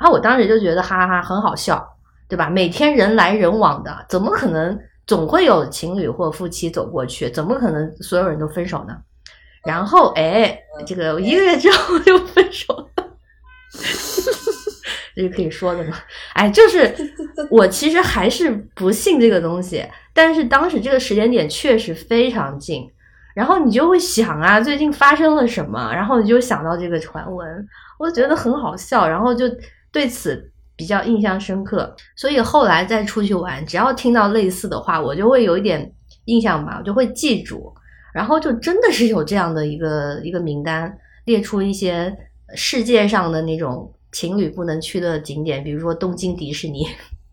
然后我当时就觉得哈哈哈很好笑，对吧？每天人来人往的，怎么可能总会有情侣或夫妻走过去？怎么可能所有人都分手呢？然后哎，这个一个月之后就分手了。这是可以说的吗？哎，就是我其实还是不信这个东西，但是当时这个时间点确实非常近，然后你就会想啊，最近发生了什么，然后你就想到这个传闻，我觉得很好笑，然后就对此比较印象深刻，所以后来再出去玩，只要听到类似的话，我就会有一点印象吧，我就会记住，然后就真的是有这样的一个一个名单，列出一些世界上的那种情侣不能去的景点，比如说东京迪士尼。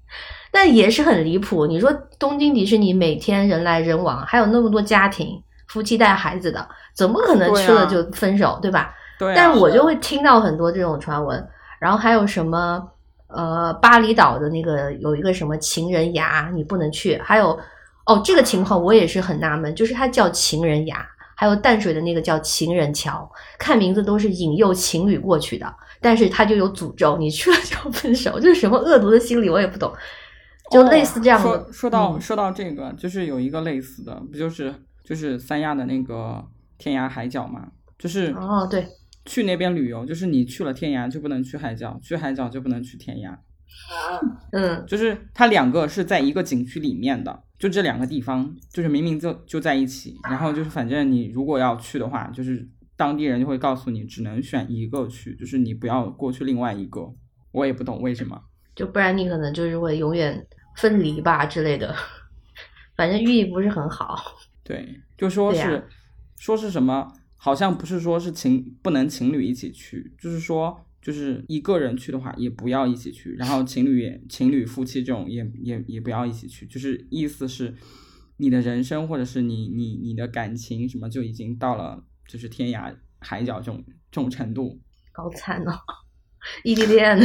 <laughs> 但也是很离谱。你说东京迪士尼每天人来人往，还有那么多家庭夫妻带孩子的，怎么可能去了就分手，对吧？对、啊。但是我就会听到很多这种传闻，然后还有什么呃，巴厘岛的那个有一个什么情人崖，你不能去。还有哦，这个情况我也是很纳闷，就是它叫情人崖，还有淡水的那个叫情人桥，看名字都是引诱情侣过去的，但是它就有诅咒，你去了就要分手，就是什么恶毒的心理，我也不懂。就类似这样的。哦说说到、嗯说到这个，就是有一个类似的，不就是就是三亚的那个天涯海角嘛？就是哦，对，去那边旅游，就是你去了天涯就不能去海角，去海角就不能去天涯，啊，嗯，就是它两个是在一个景区里面的，就这两个地方，就是明明就就在一起，然后就是反正你如果要去的话，就是当地人就会告诉你只能选一个去，就是你不要过去另外一个。我也不懂为什么。就不然你可能就是会永远分离吧之类的，<laughs> 反正寓意不是很好。对，就说是、说是什么，好像不是说是情不能情侣一起去，就是说就是一个人去的话也不要一起去，然后情侣也情侣夫妻这种也也也不要一起去，就是意思是你的人生或者是你你你的感情什么就已经到了就是天涯海角这种这种程度。好惨哦，异地恋。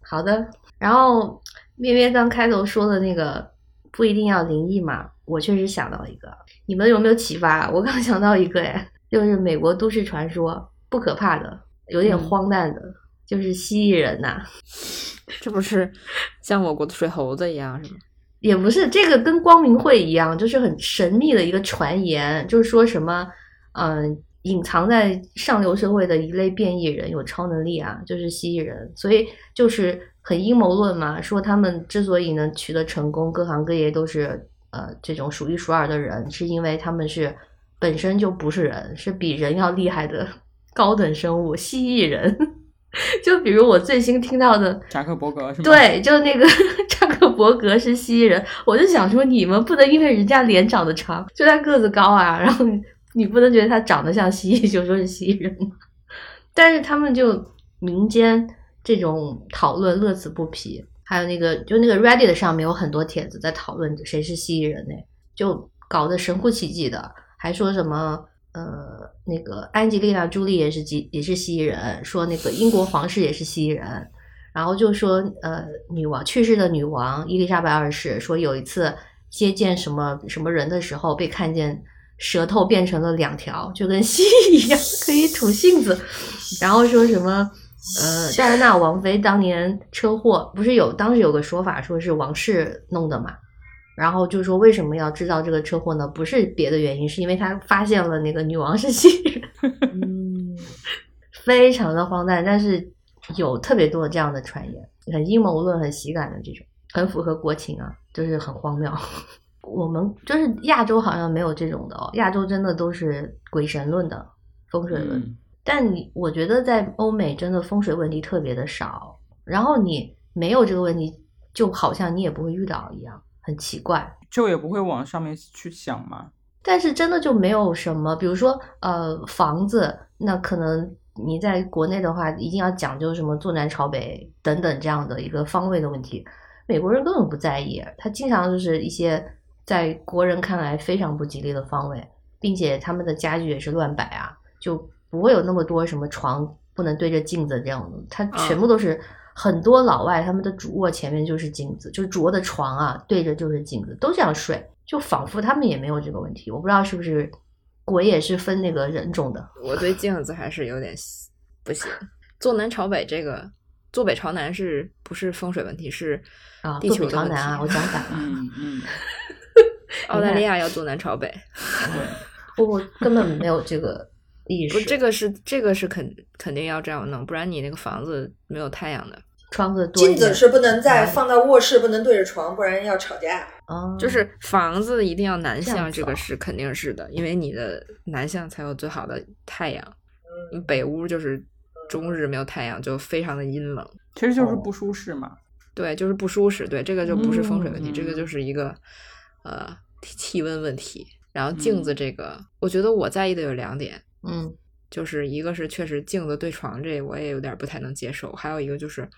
好的，然后咩咩刚开头说的那个不一定要灵异嘛，我确实想到一个，你们有没有启发？我刚 <laughs> 想到一个，哎，就是美国都市传说，不可怕的，有点嗯荒诞的，就是蜥蜴人呐、<laughs> 这不是像我国的水猴子一样是吗？也不是，这个跟光明会一样，就是很神秘的一个传言，就是说什么，嗯、隐藏在上流社会的一类变异人有超能力啊，就是蜥蜴人，所以就是很阴谋论嘛，说他们之所以能取得成功，各行各业都是呃这种数一数二的人，是因为他们是本身就不是人，是比人要厉害的高等生物，蜥蜴人。<laughs> 就比如我最新听到的扎克伯格是吗？，对，就那个 <laughs> 扎克伯格是蜥蜴人，我就想说，你们不能因为人家脸长得长，就他个子高啊，然后你你不能觉得他长得像蜥蜴就说是蜥蜴人吗？<laughs> 但是他们就民间这种讨论乐此不疲，还有那个就那个 Reddit 上面有很多帖子在讨论谁是蜥蜴人呢，就搞得神乎其技的，还说什么呃那个安吉丽娜朱莉也是蜥也是蜥蜴人，说那个英国皇室也是蜥蜴人，然后就说呃女王去世的女王伊丽莎白二世说有一次接见什么什么人的时候被看见。舌头变成了两条，就跟 <laughs> 蜥蜴一样，可以吐信子。然后说什么？呃，戴安娜王妃当年车祸不是有当时有个说法，说是王室弄的嘛。然后就说为什么要制造这个车祸呢？不是别的原因，是因为他发现了那个女王是蜥蜴人。嗯，<laughs> 非常的荒诞，但是有特别多这样的传言，很阴谋论、很喜感的这种，很符合国情啊，就是很荒谬。<laughs> 我们就是亚洲好像没有这种的哦，亚洲真的都是鬼神论的风水论。嗯但你我觉得在欧美真的风水问题特别的少，然后你没有这个问题，就好像你也不会遇到一样，很奇怪。就也不会往上面去想嘛。但是真的就没有什么，比如说呃房子，那可能你在国内的话，一定要讲究什么坐南朝北等等这样的一个方位的问题，美国人根本不在意，他经常就是一些在国人看来非常不吉利的方位，并且他们的家具也是乱摆啊，就不会有那么多什么床不能对着镜子这样的，它全部都是。很多老外他们的主卧前面就是镜子，就是主卧的床啊对着就是镜子，都这样睡，就仿佛他们也没有这个问题。我不知道是不是鬼也是分那个人种的。我对镜子还是有点不行。坐南朝北这个，坐北朝南是不是风水问题？是啊，坐地球朝南啊，我讲反了。嗯嗯，<laughs> 澳大利亚要坐南朝北，<laughs> 我我根本没有这个不，这个是这个是肯肯定要这样弄，不然你那个房子没有太阳的。窗子多镜子是不能再嗯放到卧室，不能对着床，不然要吵架。哦，就是房子一定要南向，这个是肯定是的，因为你的南向才有最好的太阳。嗯，北屋就是终日没有太阳，就非常的阴冷。其实就是不舒适嘛。对，就是不舒适。对，这个就不是风水问题，嗯这个就是一个呃气气温问题。然后镜嗯子这个，我觉得我在意的有两点，嗯就是一个是确实镜子对床这我也有点不太能接受，还有一个就是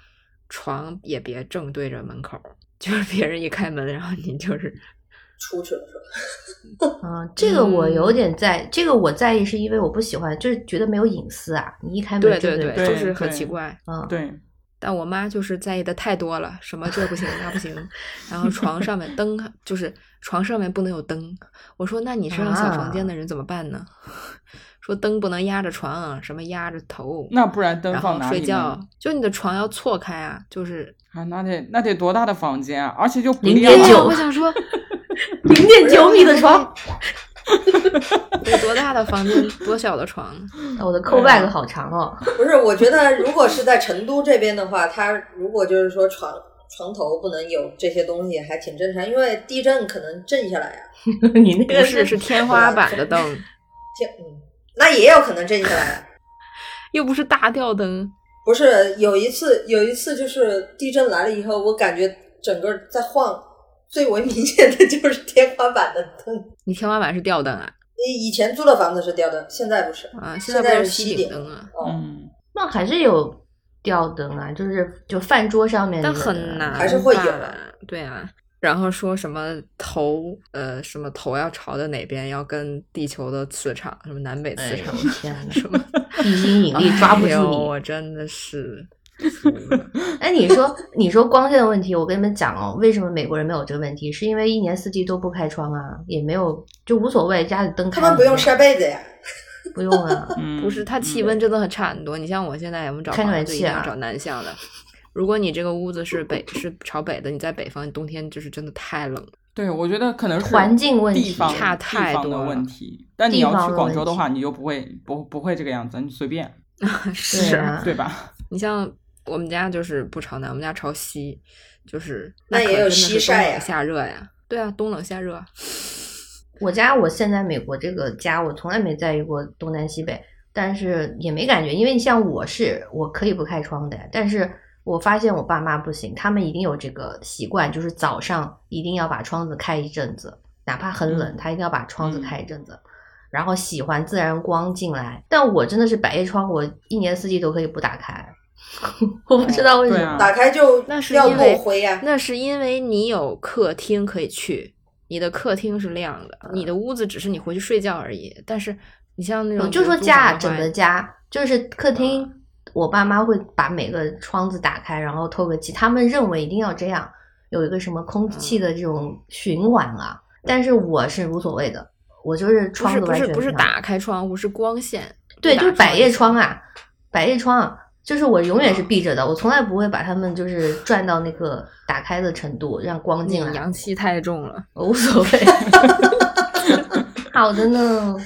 床也别正对着门口，<laughs> 就是别人一开门，然后你就是出去了是吧？<laughs> 嗯，这个我有嗯点在，这个我在意是因为我不喜欢，就是觉得没有隐私啊。你一开门对就对对，就是很奇怪。嗯，对，但我妈就是在意的太多了，什么这不行那不行，然后床上面灯 <laughs> 就是床上面不能有灯。我说那你是让小房间的人怎么办呢？说灯不能压着床啊，什么压着头，那不然灯放哪里睡觉？就你的床要错开啊，就是啊，那得那得多大的房间啊！而且就不零点九我想说 <laughs> 零点九米的床，<laughs> 有多大的房间，多小的床，我的扣 bag 好长哦。不是，我觉得如果是在成都这边的话，它如果就是说床床头不能有这些东西，还挺正常，因为地震可能震下来呀、<laughs> 你那个不是是天花板的灯，天，嗯，那也有可能震下来啊。<laughs> 又不是大吊灯。不是有一次，有一次就是地震来了以后，我感觉整个在晃，最为明显的就是天花板的灯。你天花板是吊灯啊？你以前租的房子是吊灯，现在不是。啊，现在不是吸顶顶灯啊？哦，嗯，那还是有吊灯啊，就是就饭桌上面那但很难，还是会有的对啊。然后说什么头，呃，什么头要朝的哪边，要跟地球的磁场，什么南北磁哎场，呦天 <laughs> 哪什么地心引力抓不哎呦住你。我真的是。<laughs> 哎，你说你说光线的问题，我跟你们讲哦，为什么美国人没有这个问题？是因为一年四季都不开窗啊，也没有就无所谓，家里灯开他们不用晒被子呀。不用啊。<laughs> 嗯不是，它气温真的很差很多。你像我现在，我们找开房暖气啊子一定要找南向的。如果你这个屋子是北是朝北的，你在北方，你冬天就是真的太冷。对，我觉得可能是环境问题差太多了问题。但你要去广州的话，题你就不会不不会这个样子，你随便，<laughs> 是 <laughs> 啊对吧？你像我们家就是不朝南，我们家朝西，就是那也有可真的是冬西晒呀冷夏热呀。对啊，冬冷夏热。我家我现在美国这个家，我从来没在意过东南西北，但是也没感觉，因为你像我是我可以不开窗的，但是我发现我爸妈不行，他们一定有这个习惯，就是早上一定要把窗子开一阵子，哪怕很冷，嗯他一定要把窗子嗯开一阵子，然后喜欢自然光进来。但我真的是百叶窗，我一年四季都可以不打开，<laughs> 我不知道为什么。打开就那是要因为够灰呀、那是因为你有客厅可以去，你的客厅是亮的，你的屋子只是你回去睡觉而已。但是你像那种我就说家整个家，就是客厅，我爸妈会把每个窗子打开，然后透个气，他们认为一定要这样，有一个什么空气的这种循环啊。但是我是无所谓的，我就是窗子是不是不是打开窗户，是光线。对，就是百叶窗啊，百叶窗啊，就是我永远是闭着的，我从来不会把它们就是转到那个打开的程度，让光你进来。阳气太重了。我无所谓。<laughs> 好的呢。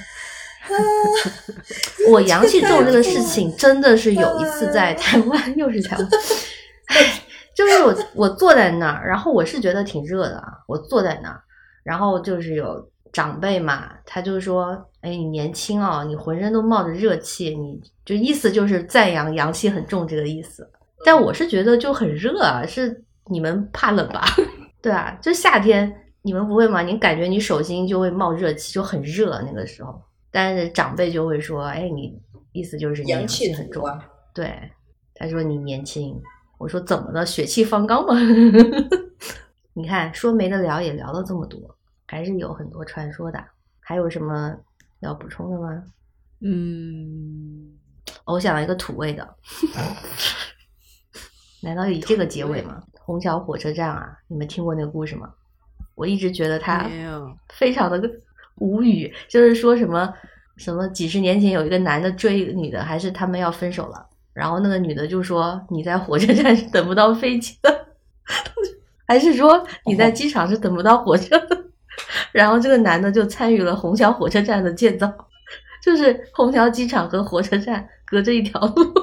<laughs> 我阳气重这个事情，真的是有一次在台湾，又是台湾，<laughs> 就是我我坐在那儿，然后我是觉得挺热的啊，我坐在那儿，然后就是有长辈嘛，他就说：“哎，你年轻哦，你浑身都冒着热气，你就意思就是赞扬阳气很重这个意思。”但我是觉得就很热啊，是你们怕冷吧？<laughs> 对啊，就夏天你们不会吗？你感觉你手心就会冒热气，就很热那个时候。但是长辈就会说：“哎，你意思就是你阳阳气气很重。啊。对，他说你年轻，我说怎么了？血气方刚吗？<laughs> 你看说没得聊也聊了这么多，还是有很多传说的。还有什么要补充的吗？嗯，哦我想到一个土味的，难道以这个结尾吗？虹桥火车站啊，你们听过那个故事吗？我一直觉得它。非常的无语，就是说什么什么几十年前有一个男的追一个女的，还是他们要分手了，然后那个女的就说你在火车站是等不到飞机的，<laughs> 还是说你在机场是等不到火车的，<laughs> 然后这个男的就参与了虹桥火车站的建造，就是虹桥机场和火车站隔着一条路。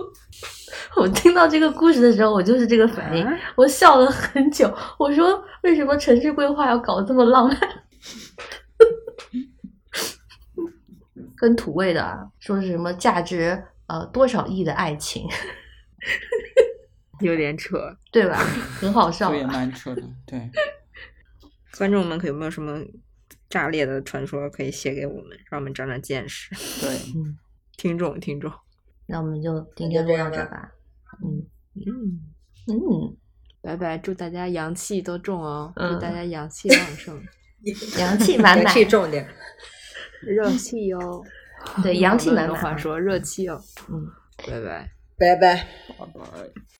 <laughs> 我听到这个故事的时候，我就是这个反应，啊我笑了很久。我说，为什么城市规划要搞这么浪漫？跟土味的啊，说是什么价值呃多少亿的爱情，有点扯。对吧？很好 <laughs> 笑。蛮扯的，对。<laughs> 观众们可有没有什么炸裂的传说可以写给我们，让我们长长见识？对，<laughs> 嗯，听众，听众，那我们就今天录到这吧。嗯嗯，嗯，拜拜，祝大家阳气都重哦，嗯祝大家阳气旺盛，阳气满阳满，气重点。热气哦。对，阳气满有满。话说热气哦，嗯，拜拜。拜拜。拜拜。